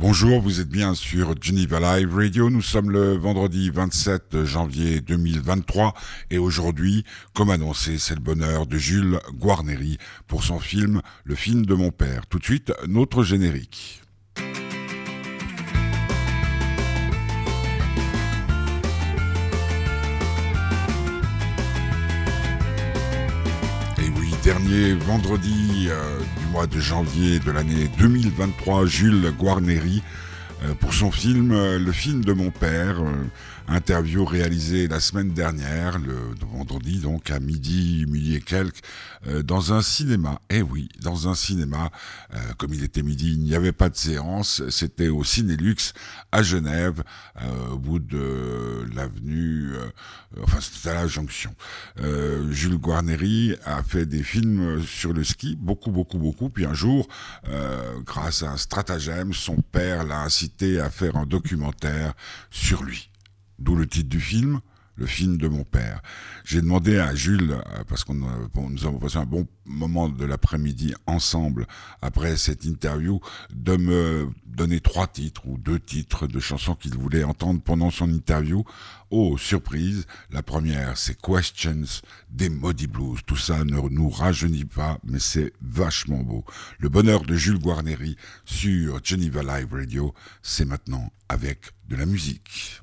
Bonjour, vous êtes bien sur Geneva Live Radio. Nous sommes le vendredi 27 janvier 2023 et aujourd'hui, comme annoncé, c'est le bonheur de Jules Guarneri pour son film Le film de mon père. Tout de suite, notre générique. Dernier vendredi euh, du mois de janvier de l'année 2023, Jules Guarneri, euh, pour son film euh, Le film de mon père, Interview réalisée la semaine dernière, le vendredi donc à midi, midi et quelques, euh, dans un cinéma. Eh oui, dans un cinéma. Euh, comme il était midi, il n'y avait pas de séance. C'était au Cinélux à Genève, euh, au bout de l'avenue. enfin, c'était à la jonction. Jules Guarneri a fait des films sur le ski, beaucoup, beaucoup, beaucoup. Puis un jour, grâce à un stratagème, son père l'a incité à faire un documentaire sur lui d'où le titre du film, le film de mon père. J'ai demandé à Jules, euh, parce qu'on nous avons passé un bon moment de l'après-midi ensemble après cette interview, de me donner trois titres ou deux titres de chansons qu'il voulait entendre pendant son interview. Oh, surprise, la première, c'est Questions des Maudits Blues. Tout ça ne nous rajeunit pas, mais c'est vachement beau. Le bonheur de Jules Guarneri sur Geneva Live Radio, c'est maintenant avec de la musique.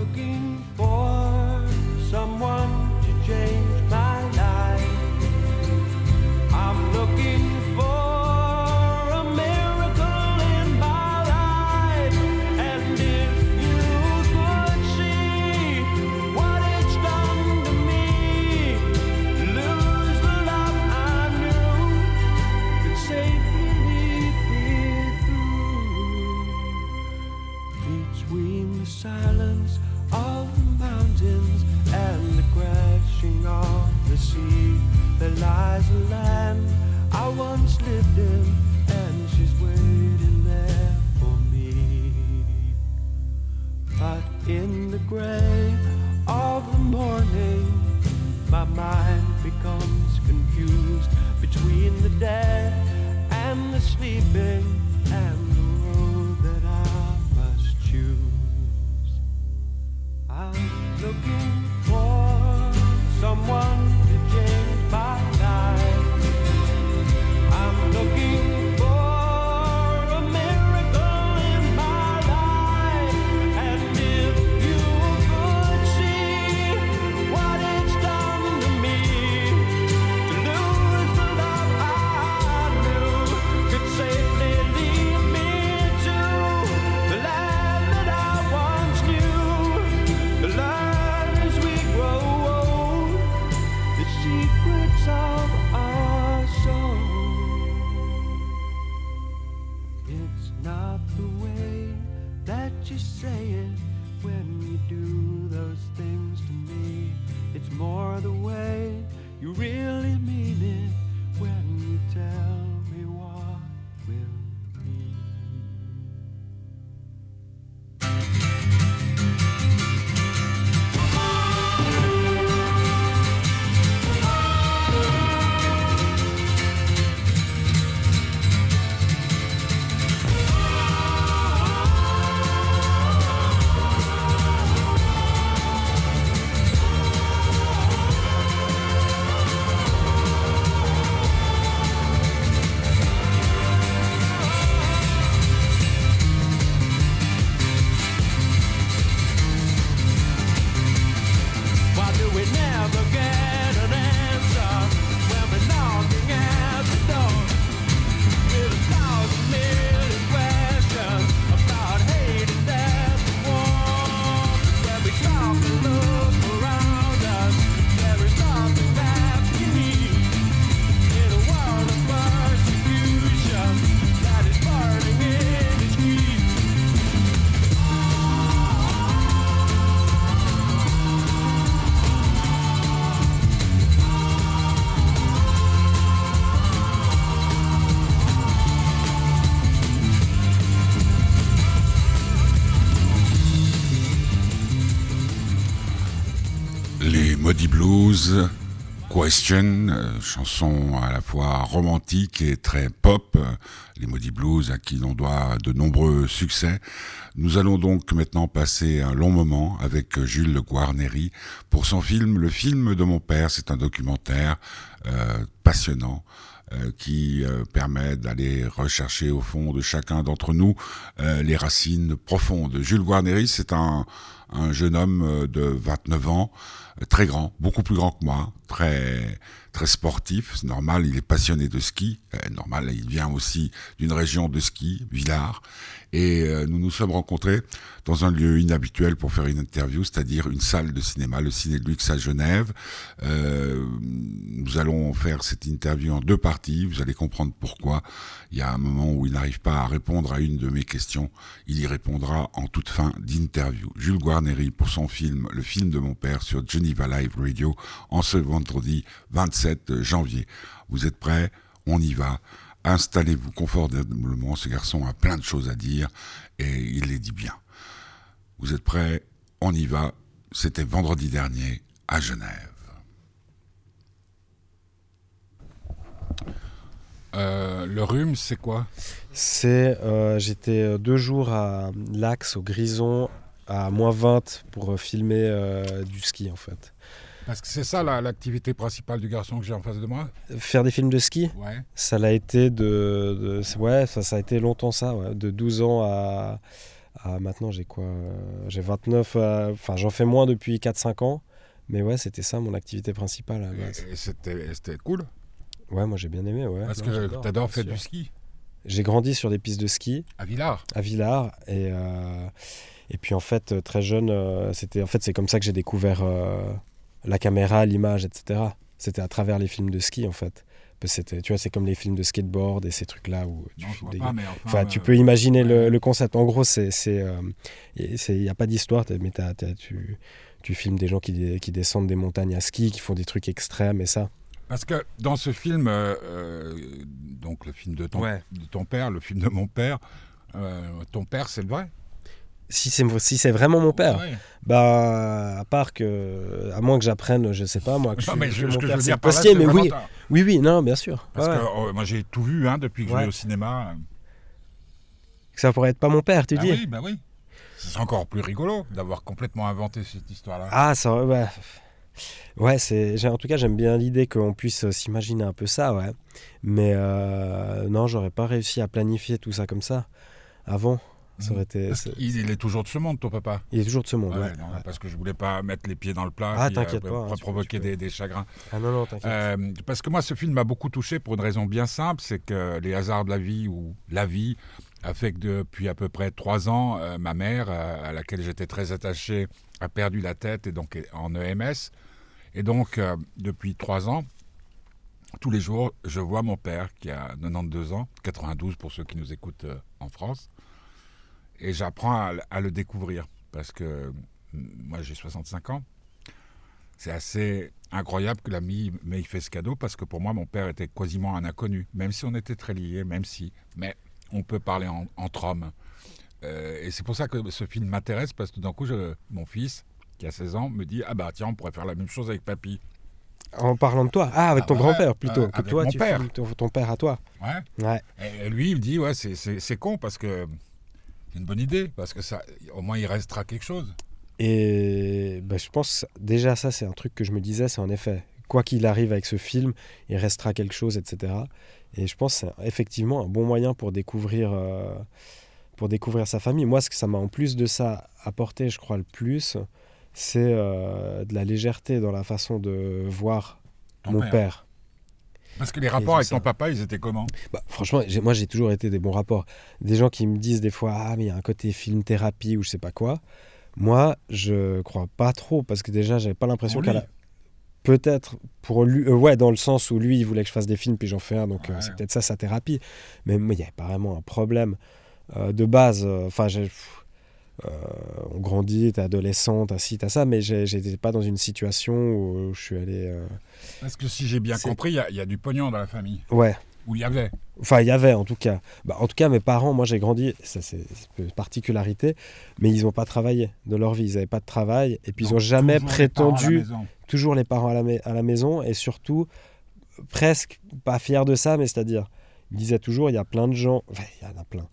looking for Euh, chanson à la fois romantique et très pop. euh, Les Muddy Blues à qui l'on doit de nombreux succès. Nous allons donc maintenant passer un long moment avec Jules Guarneri pour son film Le film de mon père. C'est un documentaire euh, passionnant qui permet d'aller rechercher au fond de chacun d'entre nous les racines profondes. Jules Guarneri, c'est un, un jeune homme euh, de 29 ans, euh, très grand, beaucoup plus grand que moi, très très sportif, c'est normal, il est passionné de ski, euh, normal, il vient aussi d'une région de ski, Villars, et nous nous sommes rencontrés dans un lieu inhabituel pour faire une interview, c'est-à-dire une salle de cinéma, le Ciné de Luxe à Genève. Nous allons faire cette interview en deux parties, vous allez comprendre pourquoi. Il y a un moment où il n'arrive pas à répondre à une de mes questions, il y répondra en toute fin d'interview. Jules Pour son film Le film de mon père sur Geneva Live Radio en ce vendredi 27 janvier. Vous êtes prêts? On y va. Installez-vous confortablement, ce garçon a plein de choses à dire et il les dit bien. Vous êtes prêts? On y va. C'était vendredi dernier à Genève. Euh, le rhume, c'est quoi? C'est, euh, j'étais euh, deux jours à l'Axe, au Grison, à moins 20 pour euh, filmer euh, du ski en fait. Parce que c'est ça la- l'activité principale du garçon que j'ai en face de moi. Faire des films de ski, Ouais. ça l'a été de, ouais, ça, ça a été longtemps ça, ouais, de 12 ans à, à maintenant j'ai quoi, euh, j'ai 29, euh, enfin j'en fais moins depuis 4-5 ans, mais ouais c'était ça mon activité principale à la. Et, et c'était cool? Ouais moi j'ai bien aimé, ouais. Parce que t'adores faire du ski J'ai grandi sur des pistes de ski. à Villars. à Villars et euh, et puis en fait euh, très jeune euh, c'était en fait c'est comme ça que j'ai découvert euh, la caméra l'image etc c'était à travers les films de ski en fait. C'était tu vois c'est comme les films de skateboard et ces trucs là où tu Non, des- pas, enfin. enfin tu peux imaginer le, concept. En gros c'est il y a pas d'histoire mais tu tu filmes des gens qui, qui descendent des montagnes à ski qui font des trucs extrêmes et ça. Parce que dans ce film, euh, donc le film de ton, Ouais. de ton père, le film de mon père, euh, ton père, c'est le vrai si c'est si c'est vraiment mon père Ouais. Bah, à part que, à moins que j'apprenne, je sais pas, moi, que je Non, suis mais je, mon ce que je père, veux dire par là, postier, mais oui, ta- oui, oui, non, bien sûr. Parce Ouais, que oh, moi j'ai tout vu hein, depuis que je Ouais. vais au cinéma. Ça pourrait être pas mon père, tu bah dis oui, bah oui. C'est encore plus rigolo d'avoir complètement inventé cette histoire-là. Ah, ça, ouais. Ouais, c'est, en tout cas, j'aime bien l'idée qu'on puisse euh, s'imaginer un peu ça, ouais. Mais euh, non, j'aurais pas réussi à planifier tout ça comme ça avant. Ça aurait été. Il est toujours de ce monde, ton papa. Il est toujours de ce monde, Ouais, ouais. non, ouais. Parce que je voulais pas mettre les pieds dans le plat. Ah, t'inquiète euh, pas, hein, provoquer. Des, des chagrins. Ah non, non, t'inquiète. Euh, parce que moi, ce film m'a beaucoup touché pour une raison bien simple, c'est que les hasards de la vie ou la vie a fait que depuis à peu près trois ans, euh, ma mère, à laquelle j'étais très attaché, a perdu la tête et donc est en EMS. Et donc, depuis trois ans, tous les jours, je vois mon père qui a 92 ans, 92 pour ceux qui nous écoutent en France. Et j'apprends à, à le découvrir. Parce que mm, moi, j'ai 65 ans. C'est assez incroyable que l'ami m'ait fait ce cadeau parce que pour moi, mon père était quasiment un inconnu, même si on était très liés, même si. Mais on peut parler en- entre hommes. Euh, et c'est pour ça que ce film m'intéresse parce que tout d'un coup, je- mon fils, qui a 16 ans, me dit Ah bah tiens, on pourrait faire la même chose avec papy. En parlant de toi. Ah, avec Ah ton grand-père plutôt. euh, que avec toi, mon tu père. ton, ton père à toi. Ouais. Ouais. Et lui, il me dit Ouais, c'est con parce que c'est une bonne idée, parce que ça, au moins, il restera quelque chose. Et bah, je pense, déjà, ça, c'est un truc que je me disais, c'est en effet, quoi qu'il arrive avec ce film, il restera quelque chose, etc. Et je pense que c'est effectivement un bon moyen pour découvrir, euh, pour découvrir sa famille. Moi, ce que ça m'a en plus de ça apporté, je crois, le plus, c'est euh, de la légèreté dans la façon de voir Ton mon père. père. Parce que les rapports avec ça. ton papa, ils étaient comment? Bah, franchement, moi j'ai toujours été des bons rapports. Des gens qui me disent des fois ah mais il y a un côté film thérapie ou je sais pas quoi. Moi, je crois pas trop parce que déjà j'avais pas l'impression lui. la... peut-être pour lui euh, ouais dans le sens où lui il voulait que je fasse des films puis j'en fais un donc euh, Ouais. c'est peut-être ça sa thérapie. Mais il y avait pas vraiment un problème Euh, de base. Enfin on grandit, t'es adolescent, t'as ci, t'as ça, mais j'étais pas dans une situation où je suis allé. euh, Parce que si j'ai bien compris, il y a- il y, a du pognon dans la famille. Ouais, Où il y avait. Enfin, il y avait en tout cas. Bah, en tout cas, mes parents, moi j'ai grandi, ça c'est une particularité, mais ils n'ont pas travaillé de leur vie. Ils n'avaient pas de travail et puis ils n'ont jamais prétendu, toujours les parents à la, à la maison et surtout presque pas fiers de ça, mais c'est-à-dire, ils disaient toujours il y a plein de gens, enfin, il y en a plein,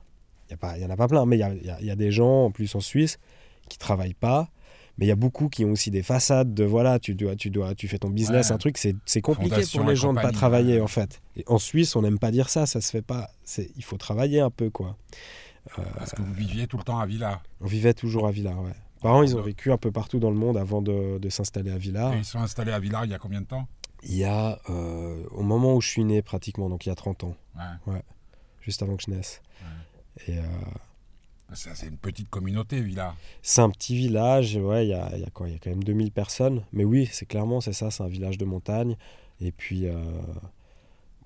il y, a pas- il y en a pas plein, mais il y a, il y a- il y a des gens en plus en Suisse qui travaillent pas. Mais il y a beaucoup qui ont aussi des façades de voilà, tu dois, tu dois, tu fais ton business, Ouais. un truc, c'est compliqué Fondation pour les gens de pas travailler ouais. en fait. Et en Suisse, on n'aime pas dire ça, ça se fait pas. Il faut travailler un peu quoi. Parce que vous viviez tout le temps à Villars. On vivait toujours à Villars, ouais. Parents, ils ont Ouais. vécu un peu partout dans le monde avant de, de s'installer à Villars. Et ils sont installés à Villars il y a combien de temps? Il y a, euh, au moment où je suis né pratiquement, donc il y a 30 ans, Ouais. juste avant que je naisse. Et euh, Ça, C'est une petite communauté, Villars. c'est un petit village, ouais, il y a, y a quoi Il y a quand même 2000 personnes. Mais oui, c'est clairement, c'est ça, c'est un village de montagne. Et puis, euh,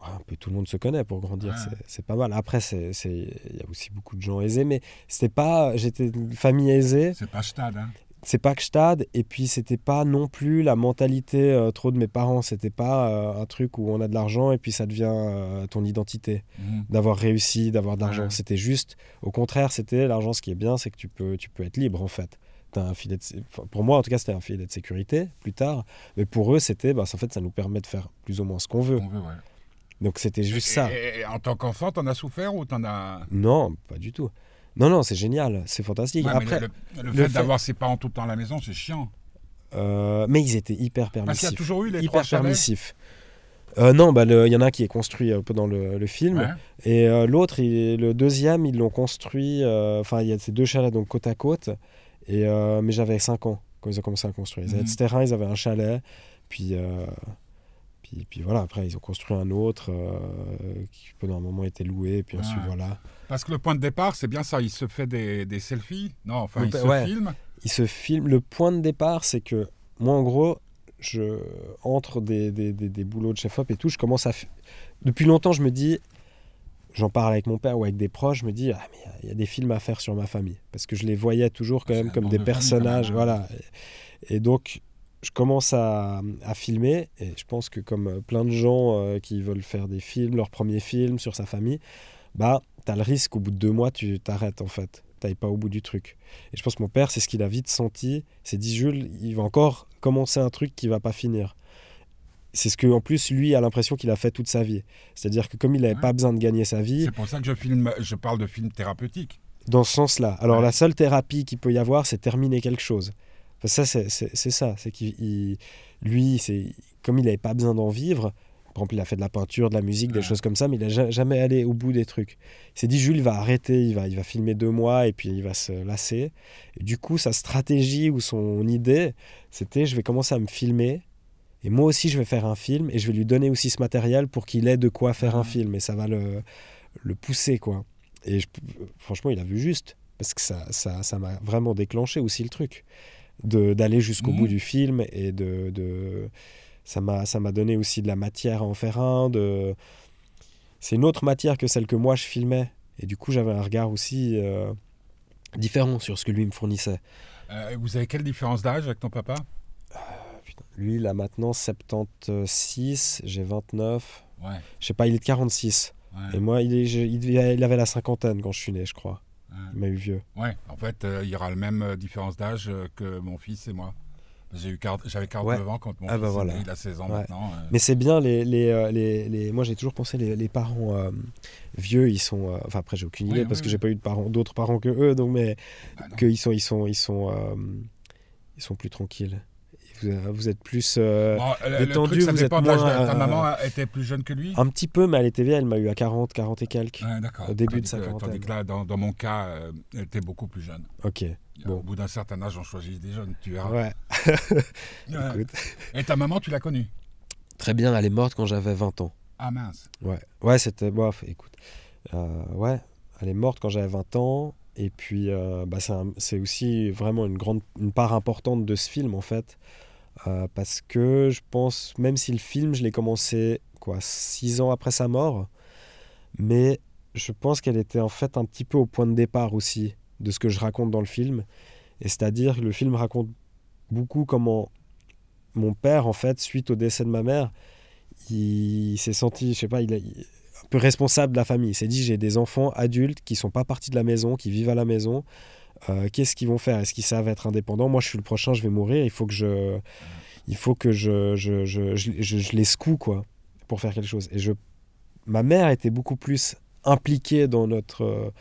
un peu tout le monde se connaît pour grandir, Ouais. c'est- pas mal. Après, c'est- c'est- il y a aussi beaucoup de gens aisés, mais c'était pas, j'étais une famille aisée. C'est pas Stade. Hein. C'est pas que stade et puis c'était pas non plus la mentalité euh, trop de mes parents c'était pas euh, un truc où on a de l'argent et puis ça devient euh, ton identité Mhm. d'avoir réussi d'avoir de l'argent Ouais. c'était juste au contraire c'était l'argent ce qui est bien c'est que tu peux tu peux être libre en fait un filet de sé- enfin, pour moi en tout cas c'était un filet de sécurité plus tard mais pour eux c'était bah, en fait ça nous permet de faire plus ou moins ce qu'on veut On veut, ouais. donc c'était juste Et- ça Et, et en tant qu'enfant, t'en as souffert ou t'en as. non pas du tout non non c'est génial c'est fantastique Ouais, après le, le le fait, fait- d'avoir ses parents tout le temps à la maison, c'est chiant. euh, mais ils étaient hyper Parce qu'il y a permissifs toujours eu les trois hyper chalets. permissif. Euh, non, bah, il y en a un qui est construit un peu dans le, le film. Ouais. Et euh, l'autre, le deuxième, ils l'ont construit. euh, Enfin, il y a ces deux chalets donc côte à côte. Et, euh, mais j'avais 5 ans quand ils ont commencé à construire. Ils avaient Mhm. ce terrain, ils avaient un chalet. Puis, euh, puis, puis voilà, après, ils ont construit un autre euh, qui pendant un moment était loué. Puis ensuite, voilà. Parce que le point de départ, c'est bien ça. Il se fait des, des selfies. Non, enfin, Le il se ouais. filme. il se filme. Le point de départ, c'est que moi, en gros, je entre des, des, des, des boulots de chef-op et tout, je commence à. Depuis longtemps, je me dis, j'en parle avec mon père ou avec des proches, je me dis, ah, mais il y a- il y, a des films à faire sur ma famille. Parce que je les voyais toujours quand même comme des de personnages. voilà. Et, et donc, je commence à, à filmer, et je pense que comme euh, plein de gens euh, qui veulent faire des films, leur premier film sur sa famille, bah, tu as le risque, au bout de deux mois, tu t'arrêtes en fait. Tu pas au bout du truc. Et je pense que mon père, c'est ce qu'il a vite senti. Il s'est dit, Jules, il va encore commencer un truc qui va pas finir. C'est ce que, en plus, lui a l'impression qu'il a fait toute sa vie. C'est-à-dire que comme il n'avait Ouais. pas besoin de gagner sa vie, C'est pour ça que je filme. Je parle de film thérapeutique. dans ce sens-là. Alors Ouais. la seule thérapie qu'il peut y avoir, c'est terminer quelque chose. Que ça, c'est- c'est c'est ça. C'est qu'il, il- lui, c'est comme il n'avait pas besoin d'en vivre. Par exemple, il a fait de la peinture, de la musique, des Ouais. choses comme ça, mais il n'a ja- jamais allé au bout des trucs. Il s'est dit, Jules il va arrêter, il va, il va filmer deux mois et puis il va se lasser. Et du coup, sa stratégie ou son idée, c'était, je vais commencer à me filmer. Et moi aussi, je vais faire un film et je vais lui donner aussi ce matériel pour qu'il ait de quoi faire un Ouais. film. Et ça va le, le pousser, quoi. Et je- franchement, il a vu juste. Parce que ça ça, ça m'a vraiment déclenché aussi le truc. de- D'aller jusqu'au Mhm. bout du film. Et de. de ça m'a ça m'a donné aussi de la matière à en faire un. De... C'est une autre matière que celle que moi je filmais. Et du coup, j'avais un regard aussi. euh, différent sur ce que lui me fournissait. Euh, vous avez quelle différence d'âge avec ton papa? Putain, Lui, il a maintenant 76, j'ai 29. Ouais. Je sais pas, il est de 46. ouais. Et moi, il, est, je- il, avait la cinquantaine quand je suis né, je crois. Il m'a eu vieux. Ouais, en fait, euh, il y aura la même euh, différence d'âge que mon fils et moi. J'avais 49 ans quand mon Ah fils bah voilà. il a 16 ans Ouais. maintenant. euh. Mais c'est bien, les, les, euh, les, les- moi j'ai toujours pensé les, les parents euh, vieux, ils sont. euh, enfin après j'ai aucune idée Oui, parce oui, que oui. j'ai pas eu de parents, d'autres parents que eux, donc mais Ah qu'ils sont, ils sont, ils sont, ils sont plus tranquilles. Vous, euh, vous êtes plus. euh, Bon, le- le, détendu, truc, vous êtes de- moins, Ta euh, maman était plus jeune que lui un petit peu, mais elle était vieille, elle m'a eu à 40, 40 et quelques. D'accord. au début de sa quarantaine. Tandis que là, dans, dans mon cas, euh, elle était beaucoup plus jeune. Ok, Bon. Au bout d'un certain âge, on choisit des jeunes, tu verras. ouais, Ouais. écoute. Et ta maman, tu l'as connue? Très bien, elle est morte quand j'avais 20 ans. Ah mince. Ouais, ouais c'était. Bof, écoute. Euh, ouais, elle est morte quand j'avais 20 ans. Et puis, euh, bah, c'est aussi vraiment une, grande, une part importante de ce film, en fait. Euh, parce que je pense, même si le film, je l'ai commencé, quoi, six ans après sa mort, mais je pense qu'elle était en fait un petit peu au point de départ aussi de ce que je raconte dans le film. Et c'est-à-dire que le film raconte beaucoup comment mon père, en fait, suite au décès de ma mère, il, s'est senti, je sais pas, il, a- il- un peu responsable de la famille. Il s'est dit j'ai des enfants adultes qui sont pas partis de la maison, qui vivent à la maison. Euh, Qu'est-ce qu'ils vont faire? Est-ce qu'ils savent être indépendants? Moi, je suis le prochain, je vais mourir. Il faut que je, il faut que je, je, je, je, les secoue quoi, pour faire quelque chose. Et je, ma mère était beaucoup plus impliquée dans notre, euh,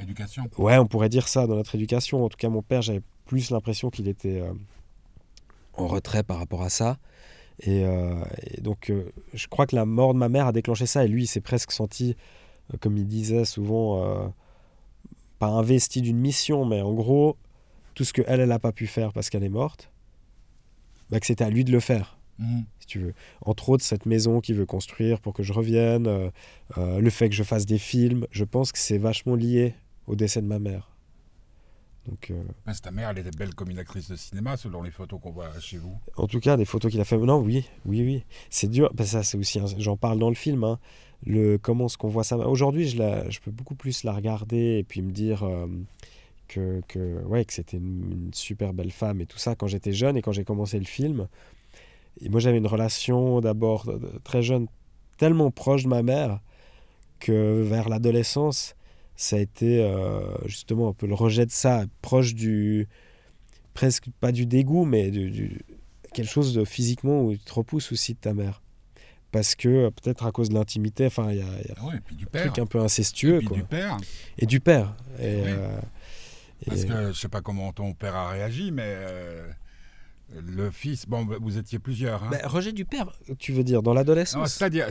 Éducation. ouais, on pourrait dire ça, dans notre éducation. En tout cas, mon père, j'avais plus l'impression qu'il était euh, en retrait par rapport à ça. Et, et donc, je crois que la mort de ma mère a déclenché ça. Et lui, il s'est presque senti, comme il disait souvent, pas investi d'une mission, mais en gros, tout ce qu'elle, elle n'a pas pu faire parce qu'elle est morte, bah, que c'était à lui de le faire Mhm. si tu veux. Entre autres, cette maison qu'il veut construire pour que je revienne, euh, euh, le fait que je fasse des films, je pense que c'est vachement lié au décès de ma mère. Donc, euh, Mince, ta mère, elle était belle comme une actrice de cinéma, selon les photos qu'on voit chez vous. en tout cas, des photos qu'il a fait. Non, oui, oui, oui. C'est dur. Parce que ça, c'est aussi. un- J'en parle dans le film. hein. Le comment est-ce qu'on voit ça. Aujourd'hui, je, la- je peux beaucoup plus la regarder et puis me dire euh, que, que ouais, que c'était une, une super belle femme et tout ça quand j'étais jeune et quand j'ai commencé le film. Et moi, j'avais une relation d'abord euh, très jeune, tellement proche de ma mère que vers l'adolescence, ça a été euh, justement un peu le rejet de ça, proche du presque pas du dégoût, mais du, du- quelque chose de physiquement où tu te repousses aussi de ta mère. Parce que euh, peut-être à cause de l'intimité, enfin, il y a, il y a Ah ouais, et un père. truc un peu et incestueux, puis quoi. du père. Et du père. Et, Oui. euh, Parce et- que je sais pas comment ton père a réagi, mais euh, le fils. Bon, vous étiez plusieurs. Hein. Bah, rejet du père, tu veux dire, dans l'adolescence? C'est-à-dire,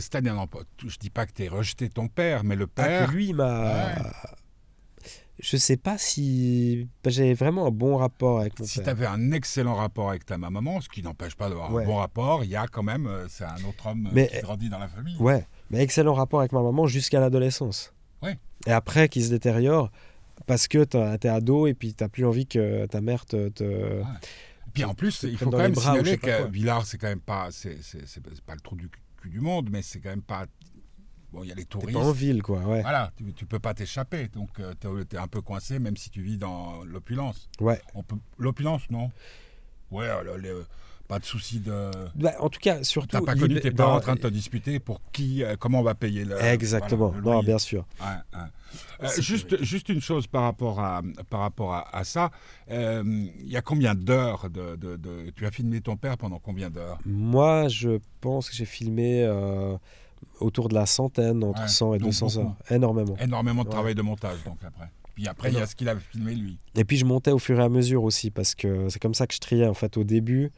je dis pas que tu rejeté ton père, mais le Ah, père. que lui, m'a. Ouais. Je sais pas si. bah, J'avais vraiment un bon rapport avec mon Si tu père. avais un excellent rapport avec ta maman, ce qui n'empêche pas d'avoir Ouais. un bon rapport, il y a quand même, euh, c'est un autre homme euh, Mais- qui grandit dans la famille. Ouais, mais excellent rapport avec ma maman jusqu'à l'adolescence. Ouais. Et après, qui se détériore parce que t'es ado et puis t'as plus envie que ta mère te. te- Puis en plus, il faut quand même signaler que. Villars, c'est quand même pas, c'est pas le trou du cul du monde, mais c'est quand même pas. Bon, il y a les T'es touristes. pas en ville, quoi, ouais. Voilà, tu, tu peux pas t'échapper, donc tu es un peu coincé, même si tu vis dans l'opulence. Ouais. L'opulence, non? Ouais, alors, les- pas de souci de. Bah, en tout cas, surtout. T'as pas connu tes parents en train de te disputer pour qui, euh, comment on va payer le. Exactement, voilà, le non, bien sûr. Ouais, ouais. Euh, juste, juste une chose par rapport à, par rapport à, à ça. Euh, Il y a combien d'heures de, de- de- Tu as filmé ton père pendant combien d'heures? Moi, je pense que j'ai filmé euh, autour de la centaine, entre Ouais, 100 et donc 200 beaucoup. heures. Énormément. Énormément de Ouais. travail de montage, donc après. Puis après, il y a ce qu'il a filmé lui. Et puis je montais au fur et à mesure aussi, parce que c'est comme ça que je triais. En fait, au début,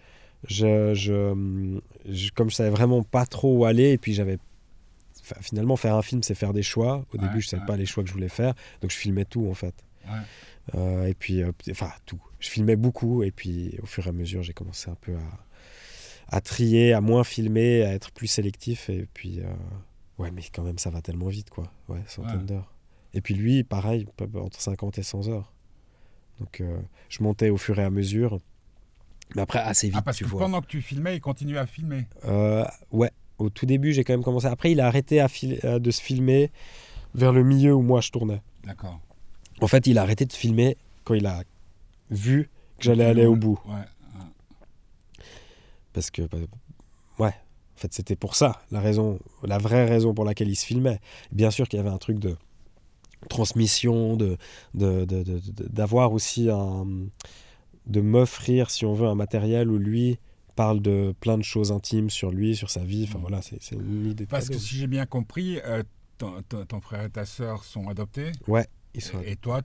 je, je, je- comme je savais vraiment pas trop où aller, et puis j'avais. enfin, finalement, faire un film, c'est faire des choix. Au Ouais, début, je savais pas les choix que je voulais faire, donc je filmais tout en fait. Euh, et puis, euh, enfin, tout. Je filmais beaucoup, et puis au fur et à mesure, j'ai commencé un peu à, à trier, à moins filmer, à être plus sélectif, et puis. euh, ouais, mais quand même, ça va tellement vite, quoi. Ouais, centaines Ouais. d'heures. Et puis lui, pareil, entre 50 et 100 heures. Donc euh, je montais au fur et à mesure. Mais après, assez vite, Ah, parce tu que vois. pendant que tu filmais, il continuait à filmer. Euh, ouais, au tout début, j'ai quand même commencé. Après, il a arrêté à fil- euh, de se filmer vers le milieu où moi je tournais. D'accord. En fait, il a arrêté de filmer quand il a vu que j'allais aller au bout. Ouais. Parce que, bah, ouais, en fait, c'était pour ça, la raison, la vraie raison pour laquelle il se filmait. Bien sûr qu'il y avait un truc de transmission, de, d'avoir aussi un, de m'offrir, si on veut, un matériel où lui parle de plein de choses intimes sur lui, sur sa vie. Enfin Mm. voilà, c'est, une idée Parce que si j'ai bien compris, euh, ton, ton- ton frère et ta sœur sont adoptés. Ils sont- Et, et toi,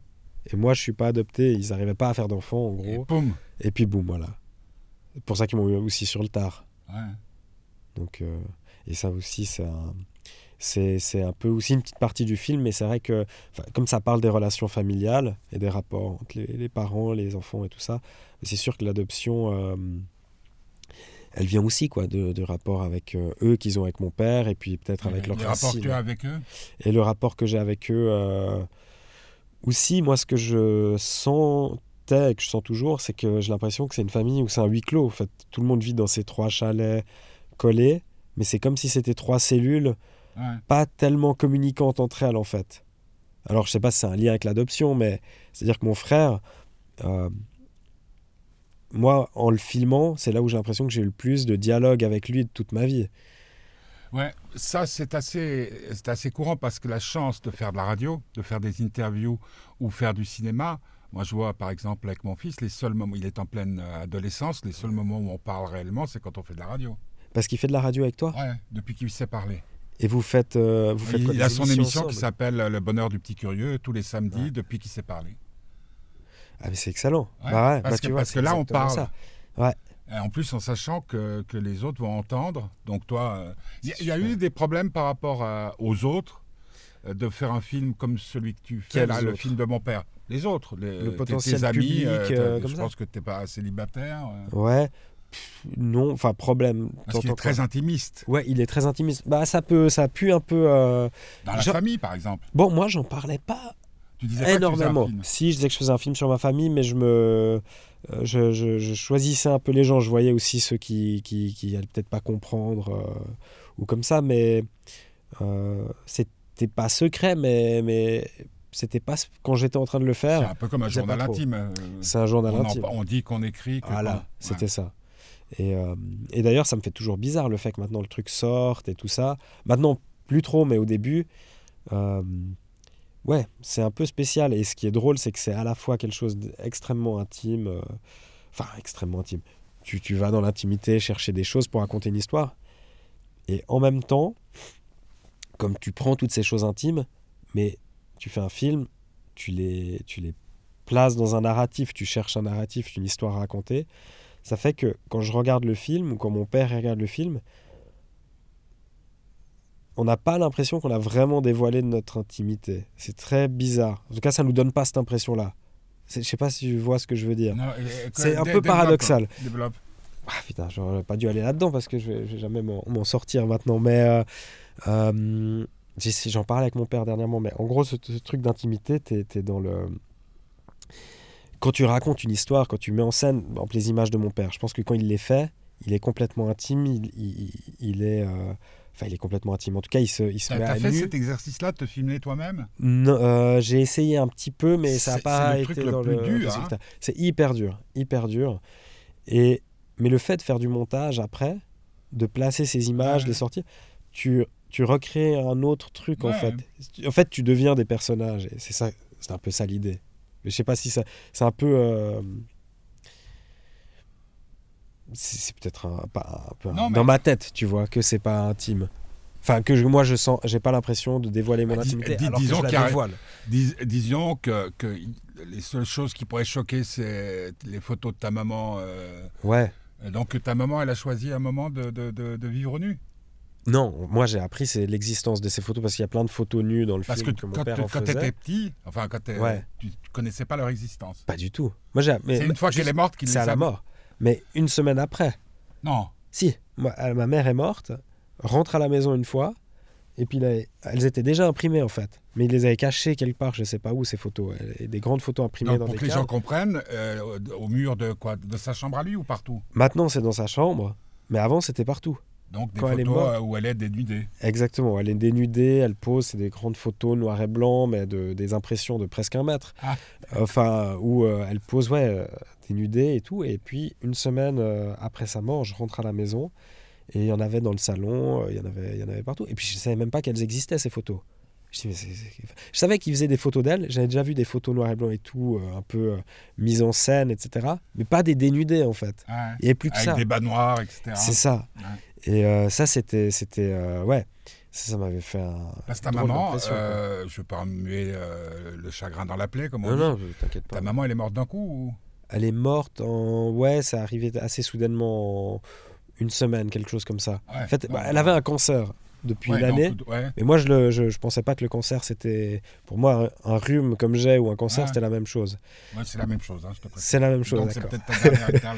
Et moi, je suis pas adopté. Ils n'arrivaient pas à faire d'enfants, en et gros. boum. Et puis boum, voilà. C'est pour ça qu'ils m'ont eu aussi sur le tard. Ouais. Donc, euh, et ça aussi, c'est un, c'est, c'est un peu aussi une petite partie du film, mais c'est vrai que, comme ça parle des relations familiales et des rapports entre les, les parents, les enfants et tout ça, c'est sûr que l'adoption, euh, elle vient aussi quoi, de, de rapports avec euh, eux qu'ils ont avec mon père et puis peut-être avec leurs que racines. tu as avec eux Et le rapport que j'ai avec eux, aussi, moi, ce que je et que je sens toujours, c'est que j'ai l'impression que c'est une famille où c'est un huis clos. En fait, tout le monde vit dans ces trois chalets collés, mais c'est comme si c'était trois cellules Ouais. pas tellement communicantes entre elles, en fait. Alors, je sais pas si c'est un lien avec l'adoption, mais c'est-à-dire que mon frère, euh, moi, en le filmant, c'est là où j'ai l'impression que j'ai eu le plus de dialogue avec lui de toute ma vie. Ouais, ça c'est assez, c'est assez courant parce que la chance de faire de la radio, de faire des interviews ou faire du cinéma, moi je vois par exemple avec mon fils, les seuls moments, il est en pleine euh, adolescence, les seuls moments où on parle réellement, c'est quand on fait de la radio. Parce qu'il fait de la radio avec toi, Ouais, depuis qu'il sait parler. et vous faites, euh, vous faites quoi, Il, a son émission qui s'appelle Le Bonheur du Petit Curieux tous les samedis Ouais. depuis qu'il sait parler. Ah mais c'est excellent. Ouais, Bah ouais, parce bah que, tu vois, parce c'est que là on parle. ça. Et en plus en sachant que, que les autres vont entendre. Donc toi, euh, il y, a- y eu des problèmes par rapport à- aux autres euh, de faire un film comme celui que tu fais, Quels là, le film de mon père. Les autres, les, Le tes- potentiel tes amis, public, euh, euh, t'as- comme je ça. pense que tu n'es pas célibataire. euh, Ouais. Pff, Non, enfin problème. parce qu'il est très quoi intimiste. Ouais, il est très intimiste. Bah ça peut, ça pue un peu. euh, Dans la Genre- famille, par exemple. Bon, moi j'en parlais pas Tu disais pas que tu faisais un énormément. film. Si je disais que je faisais un film sur ma famille, mais je me, je, je- je choisissais un peu les gens. Je voyais aussi ceux qui, qui, qui allaient peut-être pas comprendre euh, ou comme ça, mais euh, c'était pas secret, mais mais c'était pas quand j'étais en train de le C'est faire. un peu comme un journal intime. euh, C'est un journal on, en- intime. on dit qu'on écrit. Que Voilà, c'était ça. Et, euh, et d'ailleurs, ça me fait toujours bizarre le fait que maintenant le truc sorte et tout ça. Maintenant, plus trop, mais au début, euh, ouais, c'est un peu spécial. Et ce qui est drôle, c'est que c'est à la fois quelque chose d'extrêmement intime, enfin, extrêmement intime. Tu, tu vas dans l'intimité chercher des choses pour raconter une histoire. Et en même temps, comme tu prends toutes ces choses intimes, mais tu fais un film, tu les, tu les places dans un narratif, tu cherches un narratif, une histoire à raconter. Ça fait que quand je regarde le film ou quand mon père regarde le film, on n'a pas l'impression qu'on a vraiment dévoilé notre intimité. C'est très bizarre. En tout cas, ça nous donne pas cette impression-là. Je sais pas si tu vois ce que je veux dire. Et- et- C'est un peu paradoxal. Développe. Ah putain, j'aurais pas dû aller là-dedans parce que je vais, je vais jamais m'en sortir maintenant. Mais euh, euh, j'en parlais avec mon père dernièrement. Mais en gros, ce, ce truc d'intimité, t'es es dans le. Quand tu racontes une histoire, quand tu mets en scène, exemple, les images de mon père, je pense que quand il les fait, il est complètement intime. Il, il, il est. euh, Enfin, il est complètement intime. En tout cas, il se, il se met t'as à fait nu. cet exercice-là de te filmer toi-même? Euh, j'ai essayé un petit peu, mais ça n'a pas le été truc le dans le dur, hein. C'est hyper dur, hyper dur. Et mais le fait de faire du montage après, de placer ces images, Ouais. de les sortir, tu tu recrées un autre truc en fait. En fait, tu deviens des personnages. Et c'est ça, c'est un peu ça l'idée. Mais je sais pas si ça, c'est un peu. euh, c'est peut-être un, pas un peu un- Non, mais- dans ma tête, tu vois, que c'est pas intime. Enfin, que je- moi je sens, j'ai pas l'impression de dévoiler mon Bah, intimité. dis- alors que disons je la dévoile. Dis- disons que, les seules choses qui pourraient choquer, c'est les photos de ta maman. euh, Ouais. donc ta maman, elle a choisi un moment de, de- de- de vivre nue. Non, moi j'ai appris c'est l'existence de ces photos parce qu'il y a plein de photos nues dans le Parce que film que, mon quand, père en quand faisait. étais petit, enfin quand Ouais. tu ne connaissais pas leur existence. Pas du tout. Moi j'ai. C'est une fois qu'elle est morte qu'il C'est à la mort. Mais une semaine après, Non. si, euh, ma mère est morte, rentre à la maison une fois, et puis là, elles étaient déjà imprimées en fait. Mais il les avait cachées quelque part, je sais pas où ces photos. Et des grandes photos imprimées Donc, dans pour des que les gens comprennent, euh, au mur de quoi? De sa chambre à lui ou partout? Maintenant c'est dans sa chambre, mais avant c'était partout. Donc des Quand elle est photos morte. euh, où elle est dénudée. Exactement, elle est dénudée, elle pose, c'est des grandes photos noir et blanc, mais de, des impressions de presque un mètre. Ah. Enfin, où euh, elle pose, ouais, euh, dénudée et tout. Et puis, une semaine euh, après sa mort, je rentre à la maison et il y en avait dans le salon, euh, il y en avait, il y en avait partout. Et puis, je savais même pas qu'elles existaient, ces photos. Je, dis, mais je savais qu'ils faisaient des photos d'elle, j'avais déjà vu des photos noir et blanc et tout, euh, un peu euh, mises en scène, etc. Mais pas des dénudées, en fait. Ouais. Il n'y avait plus que Avec ça. des bas noirs, etc. C'est ça. Ouais. Et euh, ça, c'était, c'était, euh, ouais, ça, ça m'avait fait un. Parce ta maman, euh, je veux pas remuer le chagrin dans la plaie, comme on Non, dit. non, je- t'inquiète pas. Ta maman, elle est morte d'un coup ou... Elle est morte en. Ouais, ça arrivait assez soudainement en une semaine, quelque chose comme ça. Ouais. En fait, bah, elle avait un cancer depuis ouais, l'année. ouais. Mais moi, je, le, je, je pensais pas que le cancer, c'était. Pour moi, un, un rhume comme j'ai ou un cancer, c'était la même chose. Ouais, c'est la même chose, hein. C'est la même chose, c'est peut-être ta dernière.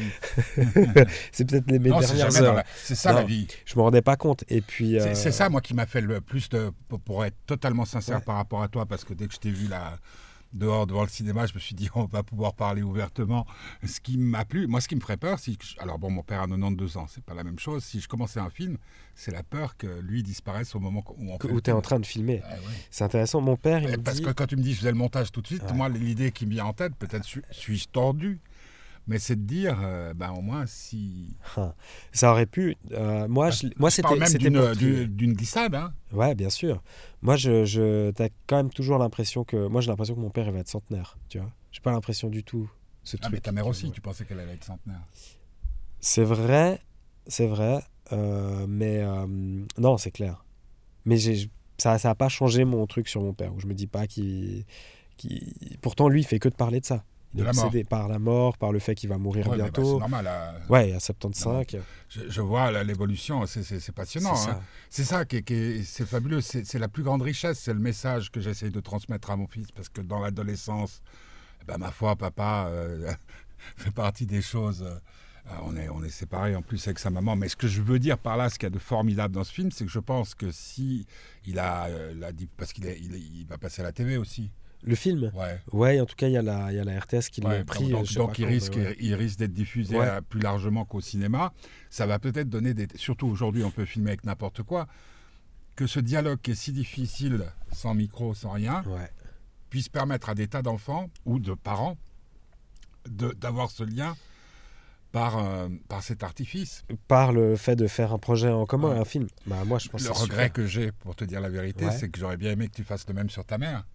C'est peut-être les, mes Non, c'est dernières heures. la- C'est ça Non. la vie. Je me rendais pas compte. Et puis. C'est euh, c'est ça, moi, qui m'a fait le plus de. Pour, être totalement sincère par rapport à toi, parce que dès que je t'ai vu là, dehors devant le cinéma, je me suis dit, on va pouvoir parler ouvertement. Ce qui m'a plu, moi, ce qui me ferait peur, si. Alors, bon, mon père a 92 ans, c'est pas la même chose. Si je commençais un film, c'est la peur que lui disparaisse au moment où on Où tu es en train de filmer. Ouais. C'est intéressant. Mon père, il me Parce dit. que quand tu me dis je faisais le montage tout de suite, moi l'idée qui me vient en tête, peut-être suis- suis-je tordu, mais c'est de dire, euh, ben au moins si. Ah, ça aurait pu. euh, moi, je- moi je parle c'était même c'était d'une, glissade, hein. Ouais, bien sûr. Moi, je, je t'as quand même toujours l'impression que. Moi, j'ai l'impression que mon père, il va être centenaire. Tu vois J'ai pas l'impression du tout. Ce Ah, truc. mais ta mère qui- aussi, tu pensais qu'elle allait être centenaire. C'est vrai, c'est vrai. euh, mais euh, non, c'est clair. Mais j'ai, ça ça a pas changé mon truc sur mon père. Où je me dis pas qu'il. qu'il- Pourtant, lui, il fait que de parler de ça. Il est la mort. obsédé par la mort, par le fait qu'il va mourir Ouais, mais bah, c'est bientôt. normal. là. ouais, à 75. Je, je vois l'évolution, c'est, passionnant. c'est hein. ça. Qui est, qui est- c'est fabuleux. C'est, la plus grande richesse. C'est le message que j'essaye de transmettre à mon fils. Parce que dans l'adolescence, ben, ma foi, papa euh, fait partie des choses. euh, euh, on est, on est séparés en plus avec sa maman. Mais ce que je veux dire par là, ce qu'il y a de formidable dans ce film, c'est que je pense que si il a, euh, la, dit- parce qu'il il va passer à la TV aussi. Le film Ouais. Ouais, en tout cas, il y, a la- il y a la RTS qui Ouais, l'a pris. donc, sais donc pas il risque, mais ouais. il risque d'être diffusé Ouais. euh, plus largement qu'au cinéma. Ça va peut-être donner des. Surtout aujourd'hui, on peut filmer avec n'importe quoi. Que ce dialogue qui est si difficile, sans micro, sans rien, puisse permettre à des tas d'enfants ou de parents de- d'avoir ce lien par, euh, par cet artifice. Par le fait de faire un projet en commun, Ouais. un film. Bah, moi, je pense Le regret super. que j'ai, pour te dire la vérité, Ouais. c'est que j'aurais bien aimé que tu fasses le même sur ta mère.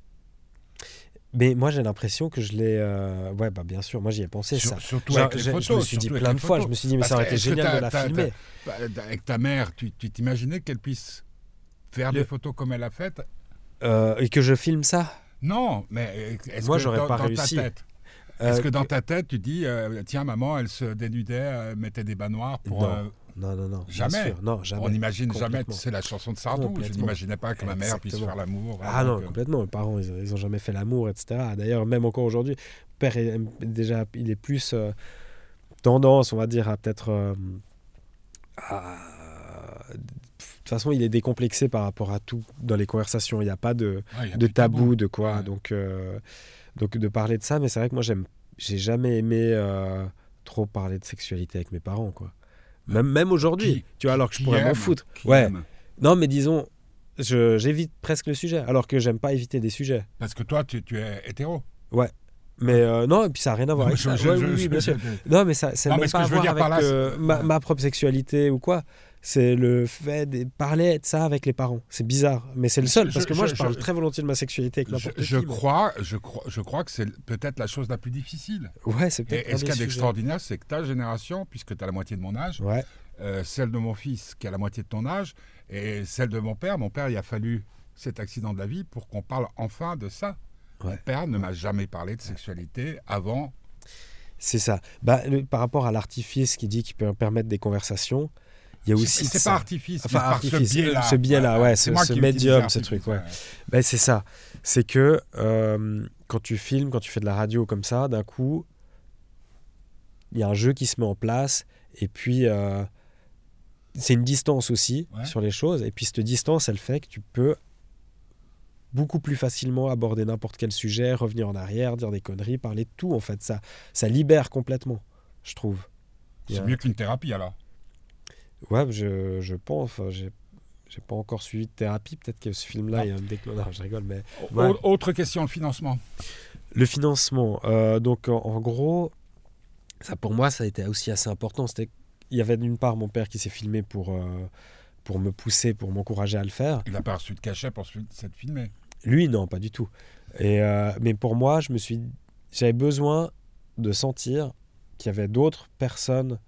Mais moi, j'ai l'impression que je l'ai. euh, Ouais, bah, bien sûr, moi, j'y ai pensé Sur- ça. surtout Genre, avec les photos. je me suis dit plein de fois, photos. je me suis dit, mais Parce ça aurait été génial de la filmer. Avec ta mère, tu t'imaginais qu'elle puisse faire Le- des photos comme elle a faites? Euh, et que je filme ça? Non, mais est-ce Moi, que j'aurais dans, pas dans réussi. ta tête, Euh, est-ce que dans ta tête, tu dis, euh, tiens, maman, elle se dénudait, euh, mettait des bas noirs pour... Non, euh, Non, non, jamais. Non, jamais. on n'imagine jamais, c'est la chanson de Sardou, je n'imaginais pas que ma mère puisse faire l'amour. Ah vraiment, non, que- complètement. Les parents, ils, ils ont jamais fait l'amour, etc. D'ailleurs, même encore aujourd'hui, père est déjà, il est plus euh, tendance, on va dire, à peut-être. euh, De toute façon, il est décomplexé par rapport à tout dans les conversations. Il n'y a pas de, Ouais, a de tabou, de quoi. Ouais. Donc, euh, donc, de parler de ça. Mais c'est vrai que moi, j'aime, j'ai jamais aimé euh, trop parler de sexualité avec mes parents, quoi. Même, même aujourd'hui, tu vois, alors que je pourrais m'en foutre. Ouais. aime. Non, mais disons, j'évite presque le sujet, alors que j'aime pas éviter des sujets. Parce que toi, tu, tu es hétéro. Mais euh, non, et puis ça n'a rien à voir avec ça. Ouais, Non, mais ça, c'est Non, même pas à voir avec euh, ouais. ma propre sexualité ou quoi. C'est le fait de parler de ça avec les parents. C'est bizarre, mais c'est le seul, Je- parce que moi, je- je, parle je- très volontiers de ma sexualité avec Je, n'importe je qui. moi. crois, je, crois, je crois que c'est peut-être la chose la plus difficile. Ouais, c'est Et, peut-être et ce qu'il y a d'extraordinaire, c'est que ta génération, puisque tu as la moitié de mon âge, Ouais, euh, celle de mon fils qui a la moitié de ton âge, et celle de mon père. Mon père, il a fallu cet accident de la vie pour qu'on parle enfin de ça. Mon père ne m'a jamais parlé de sexualité avant. c'est ça. Bah, le- par rapport à l'artifice qui dit qu'il peut permettre des conversations, il y a aussi. C'est pas artifice, Enfin, artifice, ce biais-là. ce biais-là, ouais, ce- ce médium, ce truc, ouais. Ben, c'est ça. C'est que euh, quand tu filmes, quand tu fais de la radio comme ça, d'un coup, il y a un jeu qui se met en place. Et puis, euh, c'est une distance aussi Ouais. sur les choses. Et puis, cette distance, elle fait que tu peux beaucoup plus facilement aborder n'importe quel sujet, revenir en arrière, dire des conneries, parler de tout. En fait, ça, ça libère complètement, je trouve. C'est mieux qu'une thérapie alors. Ouais, je, je pense. Enfin, j'ai, j'ai pas encore suivi de thérapie. Peut-être que ce film-là, Non. il y a un déclin. Non, je rigole, mais Ouais. Autre question, le financement. Le financement, euh, donc en, en gros, ça pour moi, ça a été aussi assez important. C'était, il y avait d'une part mon père qui s'est filmé pour, euh, pour me pousser, pour m'encourager à le faire. Il n'a pas reçu de cachet pour s'être filmé. Lui, non, pas du tout. Et, euh, mais pour moi, je me suis, j'avais besoin de sentir qu'il y avait d'autres personnes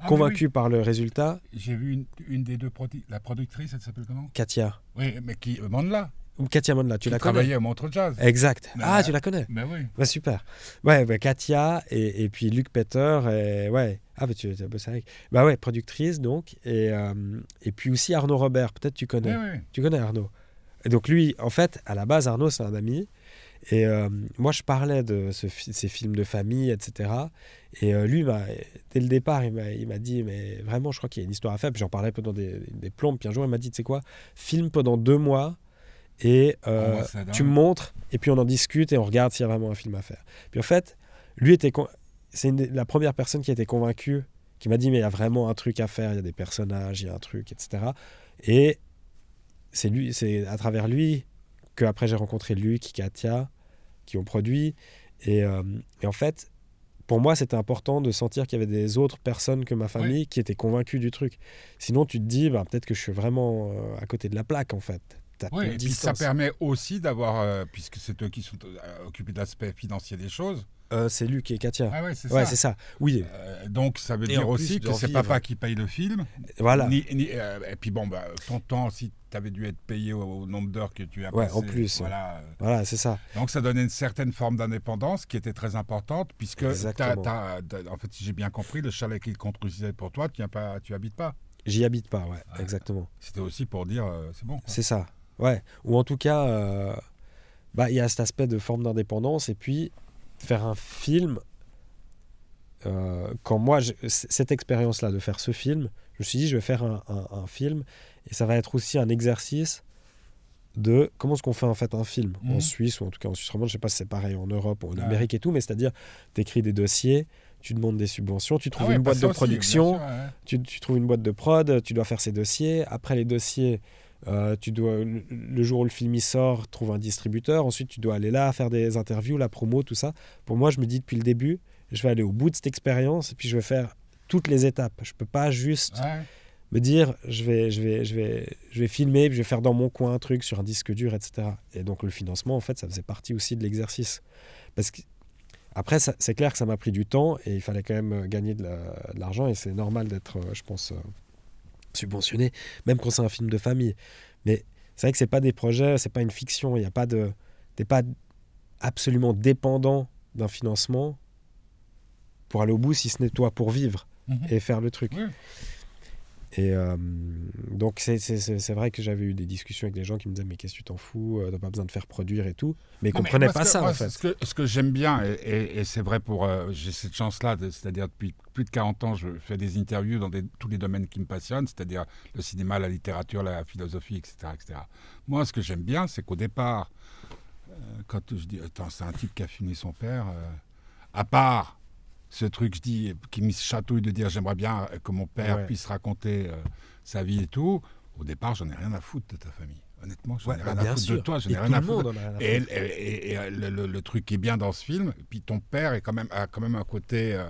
Ah, mais convaincues par le résultat. J'ai vu une, une des deux, produ- la productrice, elle s'appelle comment? Katia. Oui, mais qui, Mandela, Ou Katia Mondla, tu qui la connais? travaillait au Montreux Jazz. Exact. Mais, ah, euh, tu la connais? Ben oui. Ouais, super. Ouais, bah, Katia et, et puis Luc Peter. Et, ouais. Ah, bah, tu tu as bossé avec. Bah ouais, productrice donc. Et, euh, et puis aussi Arnaud Robert, peut-être tu connais. Oui, oui. Tu connais Arnaud? Et donc lui, en fait, à la base, Arnaud, c'est un ami. Et euh, moi, je parlais de ce fi- ces films de famille, etc. Et euh, lui, dès le départ, il m'a dit, mais vraiment, je crois qu'il y a une histoire à faire. Puis j'en parlais pendant des, des plombes. Puis un jour, il m'a dit, tu sais quoi, filme pendant deux mois et euh, Oh, tu me montres. Et puis on en discute et on regarde s'il y a vraiment un film à faire. Puis en fait, lui était... C'est la première personne qui a été convaincue, qui m'a dit, mais il y a vraiment un truc à faire. Il y a des personnages, il y a un truc, etc. Et c'est lui, c'est à travers lui que après j'ai rencontré Luc, Katia, qui ont produit. Et, euh, et en fait, pour moi, c'était important de sentir qu'il y avait des autres personnes que ma famille qui étaient convaincues du truc. Sinon, tu te dis, bah, peut-être que je suis vraiment euh, à côté de la plaque, en fait. Et puis ça permet aussi d'avoir, euh, puisque c'est eux qui sont euh, occupés de l'aspect financier des choses. Euh, c'est Luc et Katia. Ah ouais, c'est ouais, ça. Oui, Euh, donc ça veut Et dire aussi que c'est papa qui paye le film. voilà. Ni- ni- euh, et puis bon, bah, ton temps, si tu avais dû être payé au, au nombre d'heures que tu as Ouais, passé, en plus. Voilà. Voilà, c'est ça. Donc ça donnait une certaine forme d'indépendance qui était très importante, puisque en fait, si j'ai bien compris, le chalet qu'il construisait pour toi, tu pas, tu habites pas. J'y habite pas, ouais, Ouais. exactement. C'était aussi pour dire, euh, c'est bon. C'est ça. Ouais. Ou en tout cas, euh, bah, il y a cet aspect de forme d'indépendance. Et puis, faire un film. euh, quand moi, cette expérience-là de faire ce film, je me suis dit, je vais faire un, un- un film. Et ça va être aussi un exercice de comment est-ce qu'on fait en fait un film en Mhm. Suisse ou en tout cas en Suisse romande. Je sais pas si c'est pareil en Europe ou en Ouais. Amérique et tout, mais c'est-à-dire, tu écris des dossiers, tu demandes des subventions, tu Ah trouves ouais, une boîte de aussi, production sûr, ouais. tu, tu trouves une boîte de prod, tu dois faire ces dossiers. Après les dossiers, euh, tu dois le, jour où le film y sort, trouver un distributeur. Ensuite, tu dois aller là, faire des interviews, la promo, tout ça. Pour moi, je me dis depuis le début, je vais aller au bout de cette expérience et puis je vais faire toutes les étapes. Je peux pas juste Ouais. me dire je vais, je vais, je vais, je vais filmer, puis je vais faire dans mon coin un truc sur un disque dur, etc. Et donc le financement, en fait, ça faisait partie aussi de l'exercice. Parce que après, c'est clair que ça m'a pris du temps et il fallait quand même euh, gagner de la- de l'argent et c'est normal d'être, euh, je pense, subventionné, même quand c'est un film de famille. Mais c'est vrai que c'est pas des projets, c'est pas une fiction. Il y a pas de, t'es pas absolument dépendant d'un financement pour aller au bout, si ce n'est toi pour vivre Mhm. et faire le truc. Et euh, donc, c'est- vrai que j'avais eu des discussions avec des gens qui me disaient Mais qu'est-ce que tu t'en fous euh, T'as pas besoin de faire produire et tout. Mais ils mais comprenaient pas que- ça, moi, en fait. Ce que, j'aime bien, et, et- et c'est vrai pour. euh, J'ai cette chance-là, de- c'est-à-dire depuis plus de 40 ans, je fais des interviews dans des- tous les domaines qui me passionnent, c'est-à-dire le cinéma, la littérature, la philosophie, etc. etc. Moi, ce que j'aime bien, c'est qu'au départ, euh, quand je dis Attends, c'est un type qui a filmé son père, à part. Ce truc, je dis, qui me chatouille de dire j'aimerais bien que mon père Ouais. puisse raconter euh, sa vie et tout. Au départ, j'en ai rien à foutre de ta famille. Honnêtement, j'en Ouais, ai bah, rien à foutre sûr. de toi, j'en ai rien à foutre. Et, foutre. et- et- et, le, le- le truc qui est bien dans ce film, et puis ton père est quand même, a quand même un côté. euh,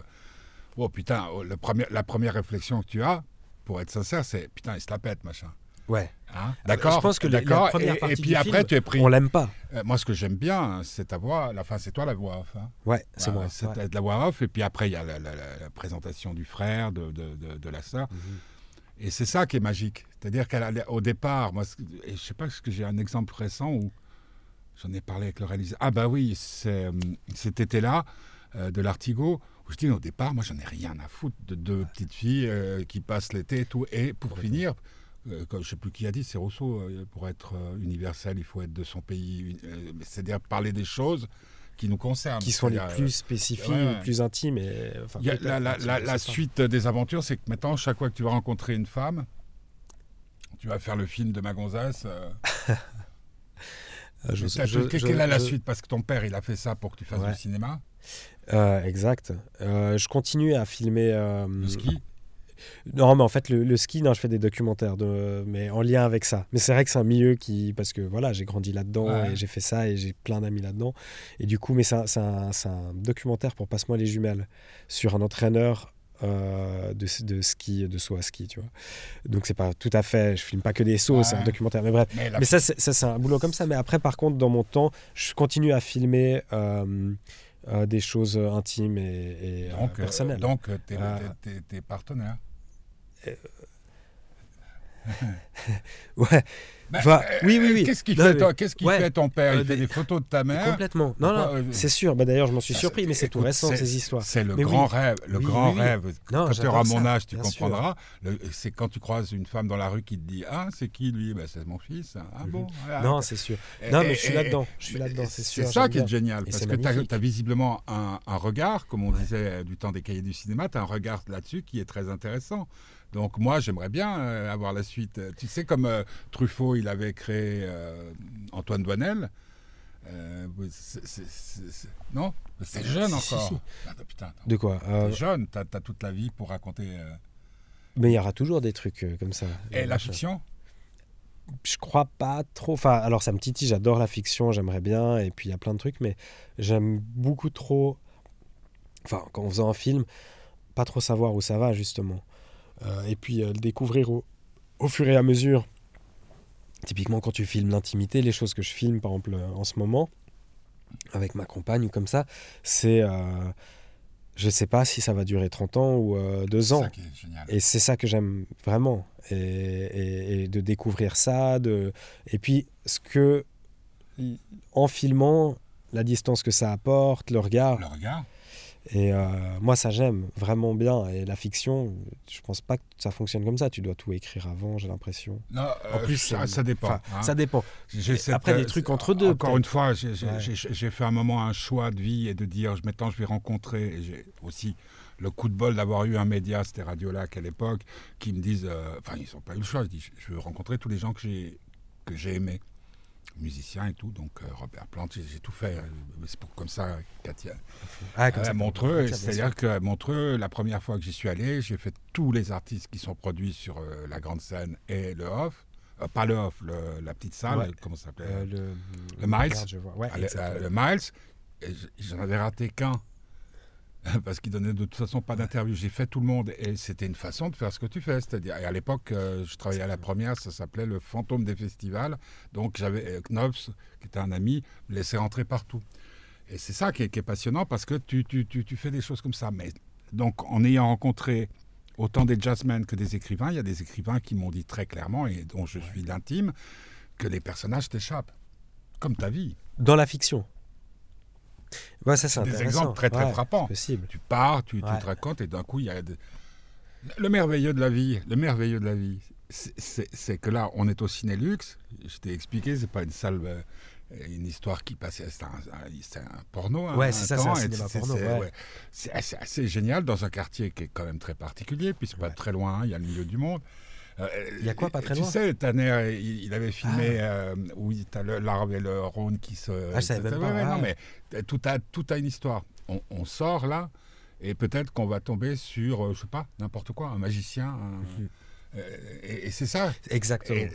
oh putain, oh, le premier, la première réflexion que tu as, pour être sincère, c'est putain, il se la pète, machin. Ouais. Hein? D'accord je pense que la- la Et- et, puis du après, film, tu es pris. On l'aime pas. Euh, moi, ce que j'aime bien, hein, c'est ta voix. la- Enfin, c'est toi la voix off. hein. Ouais, c'est moi. C'est ouais. la voix off. Et puis après, il y a la, la- la- la présentation du frère, de, de- de- de la sœur. Mhm. Et c'est ça qui est magique. C'est-à-dire qu'au départ, moi, ce- et je sais pas, est-ce que j'ai un exemple récent où j'en ai parlé avec le réalisateur? Ah bah oui, c'est euh, cet été-là, euh, de l'Artigo, où je dis au départ, moi, j'en ai rien à foutre de deux petites filles euh, qui passent l'été et tout. Et pour finir, euh, je sais plus qui a dit, c'est Rousseau, euh, pour être euh, universel, il faut être de son pays. c'est-à-dire parler des choses qui nous concernent. Qui sont les plus spécifiques, ouais, ouais. les plus intimes. Et, enfin, il y a peut-être la, suite des aventures, c'est que maintenant, chaque fois que tu vas rencontrer une femme, tu vas faire le film de ma gonzesse. euh, Ah, je- t'as- je- quelle est la suite? Parce que ton père, il a fait ça pour que tu fasses Ouais. du cinéma, Euh, exact. Euh, je continue à filmer. euh, le ski? Non, mais en fait, le, le ski, non, je fais des documentaires, de, mais en lien avec ça. Mais c'est vrai que c'est un milieu qui. Parce que voilà, j'ai grandi là-dedans Ouais. et j'ai fait ça et j'ai plein d'amis là-dedans. Et du coup, mais c'est un, un- un documentaire pour Passe-moi les jumelles sur un entraîneur. euh, de, de ski, de saut à ski, tu vois. Donc c'est pas tout à fait, je filme pas que des sauts, c'est un documentaire. Mais bref, Mais la- mais ça, c'est un boulot comme ça. Mais après, par contre, dans mon temps, je continue à filmer euh, euh, des choses intimes et, et, donc, euh, personnelles. donc, t'es Ah. t'es- t'es- t'es partenaire. Ouais, Bah, Enfin, euh, oui, oui, oui. Qu'est-ce qu'il fait, mais- ouais. ton père? Il Euh, fait des- des photos de ta mère? Complètement. Non, non, euh, c'est sûr. Bah, D'ailleurs, je m'en suis Ça, surpris, mais c'est tout récent, c'est- ces histoires. C'est le Mais grand oui. rêve. Le Oui, grand oui, rêve. Non, quand tu auras ça, mon âge, tu comprendras. C'est quand tu croises une femme dans la rue qui te dit Ah, c'est qui lui? Ben, C'est mon fils. Ah bon voilà. Non, c'est sûr. Et- Non, mais je suis là-dedans. Je suis là-dedans, c'est C'est sûr. ça j'aime qui est génial, parce c'est que tu as, visiblement un regard, comme on disait du temps des cahiers du cinéma, tu as un regard là-dessus qui est très intéressant. Donc moi, j'aimerais bien euh, avoir la suite. Tu sais, comme euh, Truffaut, il avait créé euh, Antoine Douanel. Euh, non? C'est jeune Si, si, encore. si. Ah, putain, attends. De quoi Euh, T'es jeune, t'as as toute la vie pour raconter. euh, Mais il y aura toujours des trucs euh, comme ça. Et la fiction? Je crois pas trop. Enfin, alors ça me titille, j'adore la fiction, j'aimerais bien, et puis il y a plein de trucs, mais j'aime beaucoup trop. Enfin, quand on faisait un film, pas trop savoir où ça va, justement. Euh, et puis euh, le découvrir au, au fur et à mesure. Typiquement, quand tu filmes l'intimité, les choses que je filme, par exemple, euh, en ce moment, avec ma compagne ou comme ça, c'est. je sais pas si ça va durer 30 ans ou 2 C'est ans. Et c'est ça que j'aime vraiment. Et, et- et de découvrir ça. De... Et puis, ce que, en filmant, la distance que ça apporte, le regard. Le regard Et euh, moi, ça, j'aime vraiment bien. Et la fiction, je pense pas que ça fonctionne comme ça. Tu dois tout écrire avant, j'ai l'impression. Non, En euh, plus, ça, dépend. hein. Ça dépend. Cette, après, des euh, trucs entre deux, Encore une fois, j'ai Ouais. fait un moment un choix de vie et de dire, maintenant je vais rencontrer, et j'ai aussi le coup de bol d'avoir eu un média, c'était Radio Lac à l'époque, qui me disent, euh, enfin ils n'ont pas eu le choix, je dis, je veux rencontrer tous les gens que j'ai que j'ai aimés, musiciens et tout, donc euh, Robert Plante, j'ai tout fait, euh, c'est pour comme ça, Katia. Ah, comme ça, Montreux, c'est-à-dire que Montreux, la première fois que j'y suis allé, j'ai fait tous les artistes qui sont produits sur euh, la grande scène et le off. Euh, pas le off, le- la petite salle, Ouais. comment ça s'appelait? Euh, le, Le Miles Regarde, je vois. Ouais, Ah, le, euh, Miles, j'en avais raté qu'un. Parce qu'il donnait de toute façon pas d'interview. J'ai fait tout le monde et c'était une façon de faire ce que tu fais. C'est-à-dire, et à l'époque, euh, je travaillais à la première, ça s'appelait le fantôme des festivals. Donc j'avais euh, Knobs, qui était un ami, me laissait rentrer partout. Et c'est ça qui est, qui est passionnant parce que tu, tu, tu, tu fais des choses comme ça. Mais donc, en ayant rencontré autant des jazzmen que des écrivains, il y a des écrivains qui m'ont dit très clairement, et dont je suis l'intime, que les personnages t'échappent. Comme ta vie. Dans la fiction. Ouais, ça, c'est Des exemples très, très Ouais, frappants. Tu pars, tu, te racontes, et d'un coup, il y a. de- Le merveilleux de la vie, le merveilleux de la vie, c'est- que là, on est au Cinélux. Je t'ai expliqué, c'est pas une salle, euh, une histoire qui passait, c'est un, un- c'est un porno. hein, Ouais, c'est ça, c'est un cinéma porno, assez, assez génial dans un quartier qui est quand même très particulier, puis c'est pas très loin, il y a le milieu du monde. Euh, Il y a quoi, pas très tu loin sais, Tanner, il, il avait filmé euh, où tu as l'arbre et le Rhône qui se. Ah, je savais même pas, ouais, non, mais tout a, tout a une histoire. On, on sort là, et peut-être qu'on va tomber sur, euh, je sais pas, n'importe quoi, un magicien. un- euh, et et c'est ça. Exactement. Et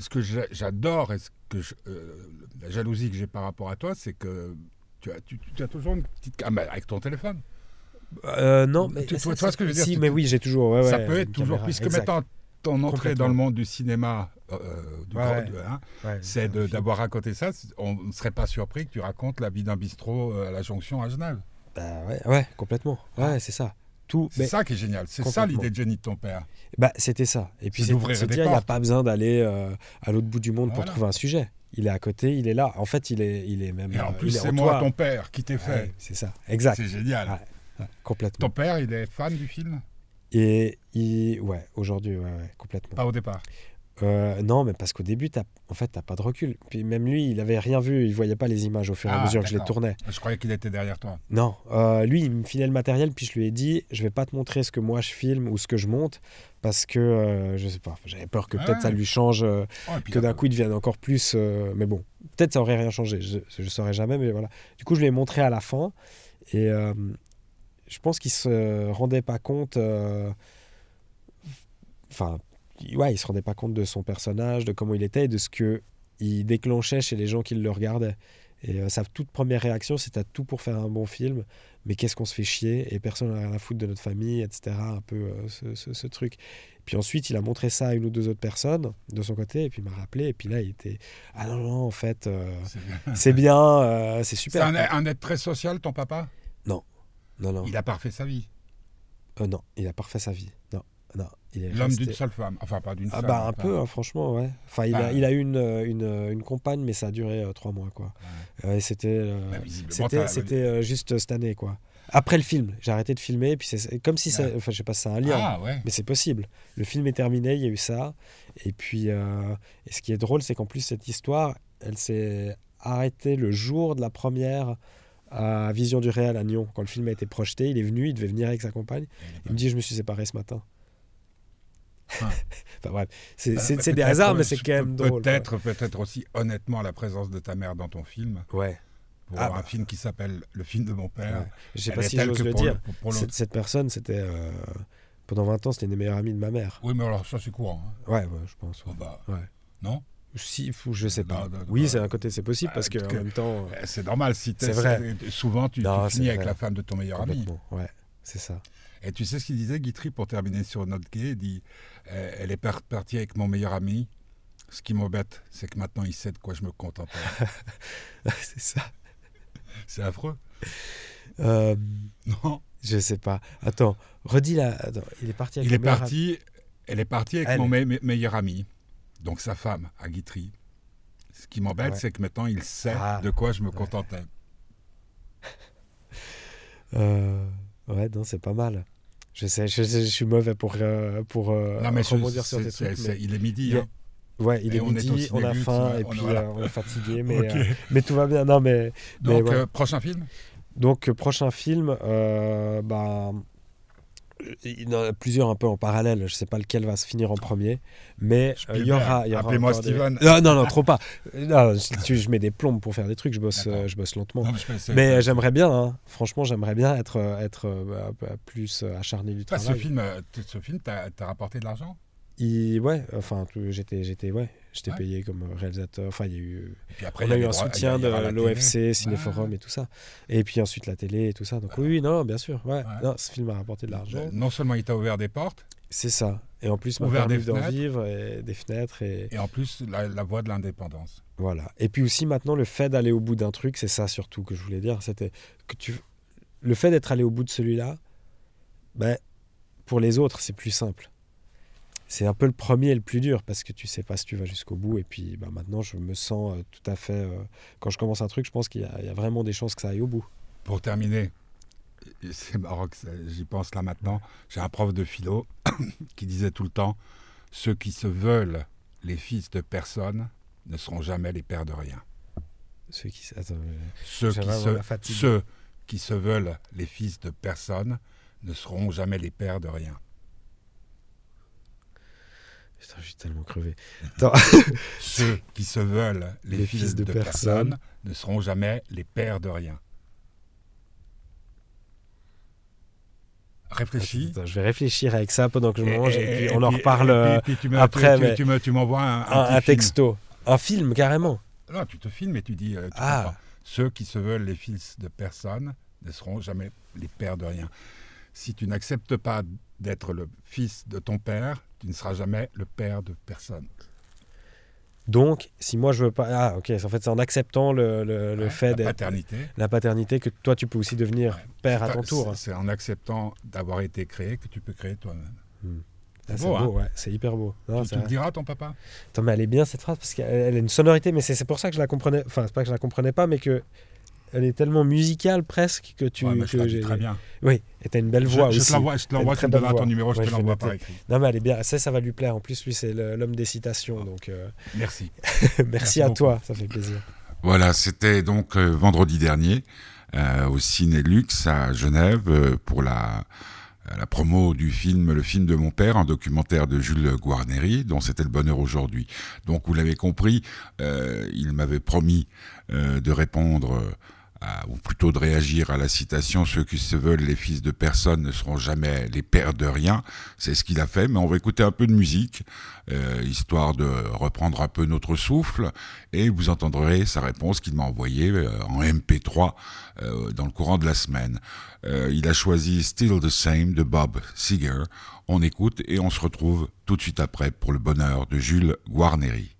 ce que j'a- j'adore et ce que je- euh, la jalousie que j'ai par rapport à toi, c'est que tu as, tu, tu as toujours une petite. Ah, mais avec ton téléphone. Euh, non, mais Tu- tu vois ce que je veux dire Si, Tu- mais oui, j'ai toujours. ouais, ça ouais, peut être toujours. caméra, Puisque exact. maintenant, ton entrée dans le monde du cinéma, euh, du Ouais, grand- ouais. de- hein, Ouais, c'est d'avoir raconté ça. On ne serait pas surpris que tu racontes la vie d'un bistrot euh, à la jonction à Genève. Bah, ouais, ouais, complètement. Ouais, c'est ça. Tout. C'est ça qui est génial. C'est ça l'idée de Johnny de ton père. Bah, c'était ça. Et puis C'est dire, il n'y a portes. pas besoin d'aller euh, à l'autre bout du monde pour trouver un sujet. Il est à côté, il est là. En fait, il est, il est même. Et en euh, plus, c'est moi, ton père, qui t'ai fait. C'est ça. Exact. C'est génial. Ouais. Complètement. Ton père, il est fan du film? Et il, ouais, aujourd'hui, ouais, ouais, complètement. Pas au départ. Euh, non, mais parce qu'au début, t'as, en fait, t'as pas de recul. Puis même lui, il avait rien vu, il voyait pas les images au fur et à Ah, mesure que je les tournais. Je croyais qu'il était derrière toi. Non, euh, lui, il me filait le matériel, puis je lui ai dit, je vais pas te montrer ce que moi je filme ou ce que je monte, parce que euh, je sais pas, j'avais peur que Ah peut-être ça lui change, Oh, puis que d'un coup il devienne encore plus. mais bon, peut-être ça aurait rien changé, je, je saurais jamais, mais voilà. Du coup, je lui ai montré à la fin, et je pense qu'il se rendait pas compte. euh, enfin, ouais, il se rendait pas compte de son personnage, de comment il était et de ce que il déclenchait chez les gens qui le regardaient. Et euh, sa toute première réaction, c'était tout pour faire un bon film, mais qu'est-ce qu'on se fait chier et personne n'a rien à foutre de notre famille, etc. Un peu euh, ce, ce- ce truc. Puis ensuite, il a montré ça à une ou deux autres personnes de son côté, et puis il m'a rappelé, et puis là, il était ah non non, en fait, euh, C'est bien. c'est c'est C'est super. un, un être très social, ton papa? Non non, Il a parfait sa vie. Euh, non, il a parfait sa vie. Non, non, L'homme resté- d'une seule femme. Enfin, pas d'une Ah seule. bah un enfin, peu, hein, franchement, ouais. Enfin, il, a, Bah. il a eu une, euh, une, euh, une compagne, mais ça a duré euh, trois mois, quoi. Ouais, c'était Bah, c'était juste cette année, quoi. Après le film, j'ai arrêté de filmer, puis c'est- comme si ça... Ouais. Enfin, je sais pas si c'est un lien, Ah ouais. mais c'est possible. Le film est terminé, il y a eu ça. Et puis, euh, et ce qui est drôle, c'est qu'en plus, cette histoire, elle s'est arrêtée le jour de la première à Vision du Réel à Nyon. Quand le film a été projeté, il est venu, il devait venir avec sa compagne. Il me dit, je me suis séparé ce matin. Ah. enfin bref, c'est Bah, bah, des hasards, mais c'est quand même drôle. Peut-être, peut-être aussi honnêtement la présence de ta mère dans ton film. Ouais. Pour Ah, un bah. film qui s'appelle Le film de mon père. ouais. Je sais pas si j'ose le dire. pour- pour Cette, cette personne, c'était euh, pendant 20 ans, c'était une des meilleures amies de ma mère. Oui, mais alors ça c'est courant. hein. Ouais, ouais, je pense. Oh, ouais. bah, Ouais. non? Si, je sais pas. Non, non, oui, c'est un côté, c'est possible Bah, parce que en même temps, euh, Eh, C'est normal. Si vrai. Souvent, tu, Non, tu finis avec la femme de ton meilleur ami. Ouais, c'est ça. Et tu sais ce qu'il disait, Guitry, pour terminer sur note gay Il dit euh, Elle est par- partie avec mon meilleur ami. Ce qui m'embête, c'est que maintenant il sait de quoi je me contente. c'est ça. c'est affreux. Euh, Non. je sais pas. Attends, redis. Attends, il est parti avec Il est parti, elle est partie avec Elle. mon me- me- meilleur ami, donc sa femme, à Guitry. Ce qui m'embête, Ouais. c'est que maintenant il sait Ah. de quoi je me contentais. Euh, ouais, non, c'est pas mal. Je sais, je, sais, je suis mauvais pour, euh, pour euh, non, mais je- rebondir sur des trucs. mais- il est midi. hein. Ouais, il Et est on est midi, on a faim ouais, et on- puis voilà. euh, on est fatigué, mais, euh, mais tout va bien. Non, mais, mais Donc, ouais. euh, prochain film? Donc, prochain film, bah, il y en a plusieurs un peu en parallèle. Je sais pas lequel va se finir en premier, mais euh, il y aura. aura Appelez-moi des- Steven. Non, non, non, trop pas. Non, je, je mets des plombes pour faire des trucs. Je bosse, euh, je bosse lentement. Non, mais euh, j'aimerais bien, hein. franchement, j'aimerais bien être, être bah, plus acharné du Bah, ce travail. film, euh, t- ce film, t'as t'as rapporté de l'argent? Il- ouais, enfin, j'étais, j'étais, ouais, j'étais Ouais. payé comme réalisateur. Enfin, il y a eu, Et puis après, on a eu un soutien de l'OFC. Cinéforum et tout ça. Et puis ensuite la télé et tout ça. Donc oui, oui, non, bien sûr. Ouais. Non, ce film a rapporté de l'argent. Euh, Non seulement il t'a ouvert des portes, C'est ça. Et en plus, m'a Ouvert permis d'en vivre et des fenêtres et et en plus la, la voie de l'indépendance. voilà. Et puis aussi maintenant le fait d'aller au bout d'un truc, c'est ça surtout que je voulais dire. C'était que tu, le fait d'être allé au bout de celui-là, ben pour les autres c'est plus simple. C'est un peu le premier et le plus dur parce que tu sais pas si tu vas jusqu'au bout. Et puis ben, maintenant je me sens euh, tout à fait. euh, quand je commence un truc, je pense qu'il y, a- il y a vraiment des chances que ça aille au bout. Pour terminer, c'est marrant que j'y pense là maintenant, j'ai un prof de philo qui disait tout le temps ceux qui se veulent les fils de personne ne seront jamais les pères de rien. Ceux qui, attends, Ceux qui, se, ceux qui se veulent les fils de personne ne seront jamais les pères de rien. Putain, je suis tellement crevé. Ceux qui se veulent les, fils, de, personne ne seront jamais les pères de rien. Réfléchis. Attends, je vais réfléchir avec ça pendant que je mange et, et- puis on en puis- reparle et puis tu me- après, tu- m'envoies un, un film. texto. Un film, carrément. Non, tu te filmes et tu dis. euh, tu Ah. Ceux qui se veulent les fils de personne ne seront jamais les pères de rien. Si tu n'acceptes pas d'être le fils de ton père, tu ne seras jamais le père de personne. Donc, si moi je veux pas. Ah, ok. En fait, c'est en acceptant le, le, le Ouais, fait la paternité. La paternité, que toi tu peux aussi devenir Ouais. père à ton tour. C'est en acceptant d'avoir été créé que tu peux créer toi-même. Ah, c'est beau, beau, ouais. C'est hyper beau. Non, tu le diras, ton papa? Attends, mais elle est bien cette phrase parce qu'elle elle a une sonorité, mais c'est pour ça que je la comprenais. Enfin, c'est pas que je la comprenais pas, mais que. Elle est tellement musicale presque que tu. Ouais, je que très bien. Oui, et t'as une belle voix je, je aussi. te l'envoie, je te l'envoie, très tu me belle donneras ton numéro, je Ouais, te je l'envoie par écrit. Non, mais elle est bien. Ça, ça va lui plaire. En plus, lui, c'est l'homme des citations. Donc, euh, Merci. merci, Merci à beaucoup. toi. Ça fait plaisir. Voilà, c'était donc euh, vendredi dernier euh, au Cinélux à Genève euh, pour la, la promo du film Le film de mon père, un documentaire de Jules Guarneri, dont c'était le bonheur aujourd'hui. Donc vous l'avez compris, euh, il m'avait promis euh, de répondre à- ou plutôt de réagir à la citation ceux qui se veulent les fils de personne ne seront jamais les pères de rien. C'est ce qu'il a fait, mais on va écouter un peu de musique euh, histoire de reprendre un peu notre souffle et vous entendrez sa réponse qu'il m'a envoyée euh, en MP3 euh, dans le courant de la semaine. Euh, il a choisi Still the Same de Bob Seger. On écoute et on se retrouve tout de suite après pour le bonheur de Jules Guarneri.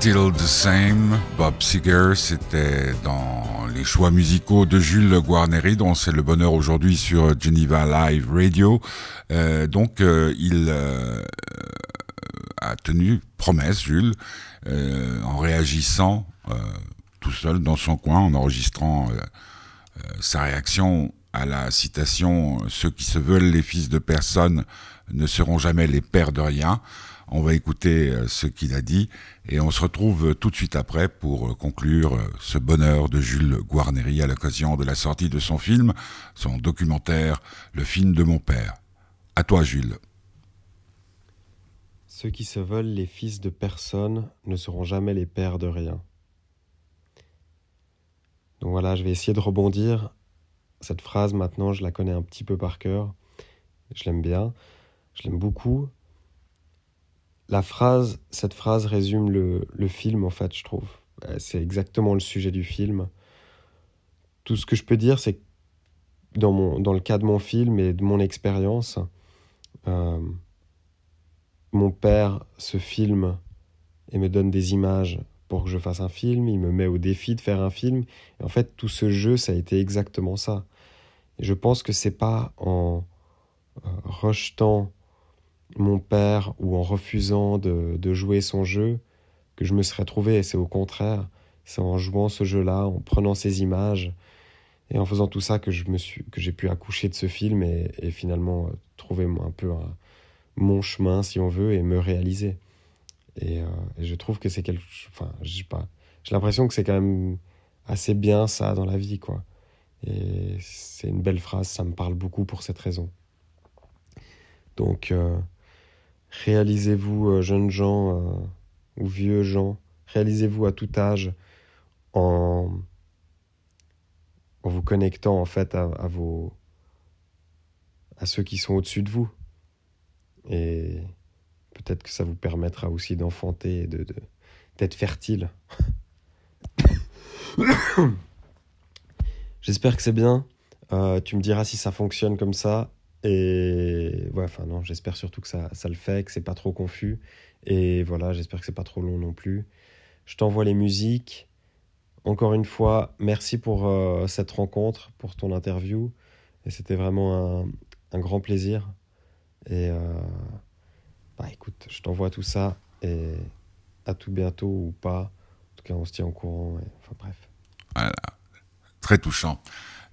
Still the Same, Bob Seger, c'était dans les choix musicaux de Jules Guarneri, dont c'est le bonheur aujourd'hui sur Geneva Live Radio. Euh, donc, euh, il euh, a tenu promesse, Jules, euh, en réagissant euh, tout seul dans son coin, en enregistrant euh, sa réaction à la citation « Ceux qui se veulent les fils de personne ne seront jamais les pères de rien ». On va écouter euh, ce qu'il a dit et on se retrouve tout de suite après pour euh, conclure euh, ce bonheur de Jules Guarneri à l'occasion de la sortie de son film, son documentaire Le film de mon père. À toi Jules. Ceux qui se veulent les fils de personne ne seront jamais les pères de rien. Donc voilà, je vais essayer de rebondir. Cette phrase, maintenant, je la connais un petit peu par cœur. Je l'aime bien. Je l'aime beaucoup. La phrase, cette phrase résume le, film, en fait, je trouve. Euh, C'est exactement le sujet du film. Tout ce que je peux dire, c'est que dans, mon, dans le cas de mon film et de mon expérience, euh, mon père se filme et me donne des images pour que je fasse un film, il me met au défi de faire un film. Et en fait, tout ce jeu, ça a été exactement ça. Et je pense que c'est pas en euh, rejetant mon père ou en refusant de, de jouer son jeu que je me serais trouvé. C'est au contraire, c'est en jouant ce jeu-là, en prenant ces images et en faisant tout ça que je me suis, que j'ai pu accoucher de ce film et, finalement euh, trouver un peu mon chemin, si on veut, et me réaliser. Et, euh, je trouve que c'est quelque, enfin, je pas, j'ai l'impression que c'est quand même assez bien ça dans la vie, quoi. Et c'est une belle phrase, ça me parle beaucoup pour cette raison. Donc, euh, réalisez-vous, euh, jeunes gens euh, ou vieux gens, réalisez-vous à tout âge en, en vous connectant en fait à, vos à ceux qui sont au-dessus de vous. Et peut-être que ça vous permettra aussi d'enfanter et de, de- d'être fertile. J'espère que c'est bien. Euh, tu me diras si ça fonctionne comme ça. Et ouais, enfin non, j'espère surtout que ça, ça le fait, que c'est pas trop confus. Et voilà, j'espère que c'est pas trop long non plus. Je t'envoie les musiques. Encore une fois, merci pour euh, cette rencontre, pour ton interview. Et c'était vraiment un, un grand plaisir. Et euh, bah écoute, je t'envoie tout ça. Et à tout bientôt ou pas. En tout cas, on se tient au courant. enfin bref. très touchant.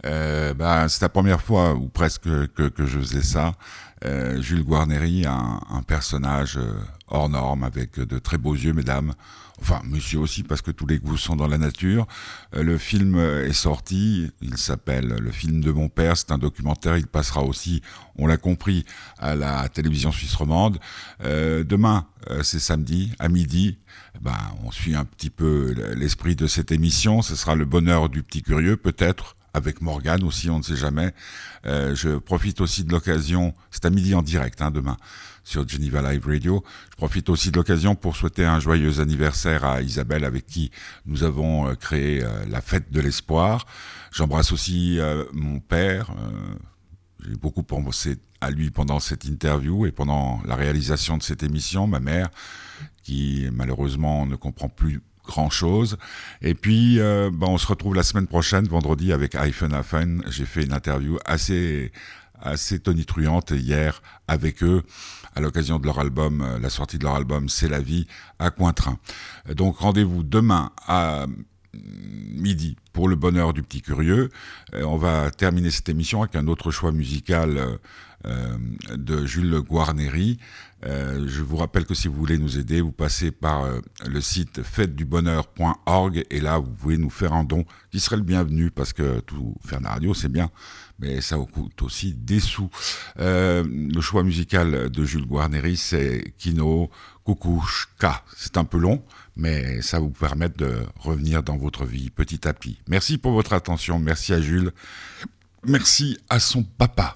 Euh, bah, c'est la première fois ou presque que, que je faisais ça. Euh, Jules Guarneri, un, un personnage euh, hors norme avec de très beaux yeux, mesdames. Enfin, monsieur aussi, parce que tous les goûts sont dans la nature. Euh, le film euh, est sorti. Il s'appelle Le film de mon père. C'est un documentaire. Il passera aussi, on l'a compris, à la télévision suisse romande. Euh, demain, euh, c'est samedi, à midi. Eh Ben, on suit un petit peu l'esprit de cette émission. Ce sera le bonheur du petit curieux, peut-être avec Morgane aussi, on ne sait jamais. Euh, je profite aussi de l'occasion, c'est à midi en direct hein, demain sur Geneva Live Radio. Je profite aussi de l'occasion pour souhaiter un joyeux anniversaire à Isabelle avec qui nous avons euh, créé euh, la fête de l'espoir. J'embrasse aussi mon père. j'ai beaucoup pensé à lui pendant cette interview et pendant la réalisation de cette émission, ma mère, qui malheureusement ne comprend plus grand chose. Et puis, euh, ben, on se retrouve la semaine prochaine, vendredi, avec Hyphen. J'ai fait une interview assez, assez tonitruante hier avec eux à l'occasion de leur album, euh, la sortie de leur album C'est la vie à Cointrin. Donc rendez-vous demain à midi pour le bonheur du petit curieux. Euh, on va terminer cette émission avec un autre choix musical de Jules Guarneri. Euh, je vous rappelle que si vous voulez nous aider, vous passez par euh, le site fêtedubonheur.org et là vous pouvez nous faire un don qui serait le bienvenu parce que tout faire de la radio c'est bien, mais ça vous coûte aussi des sous. Euh, le choix musical de Jules Guarneri c'est Kino Kukushka. C'est un peu long, mais ça vous permet de revenir dans votre vie petit à petit. Merci pour votre attention, merci à Jules, merci à son papa.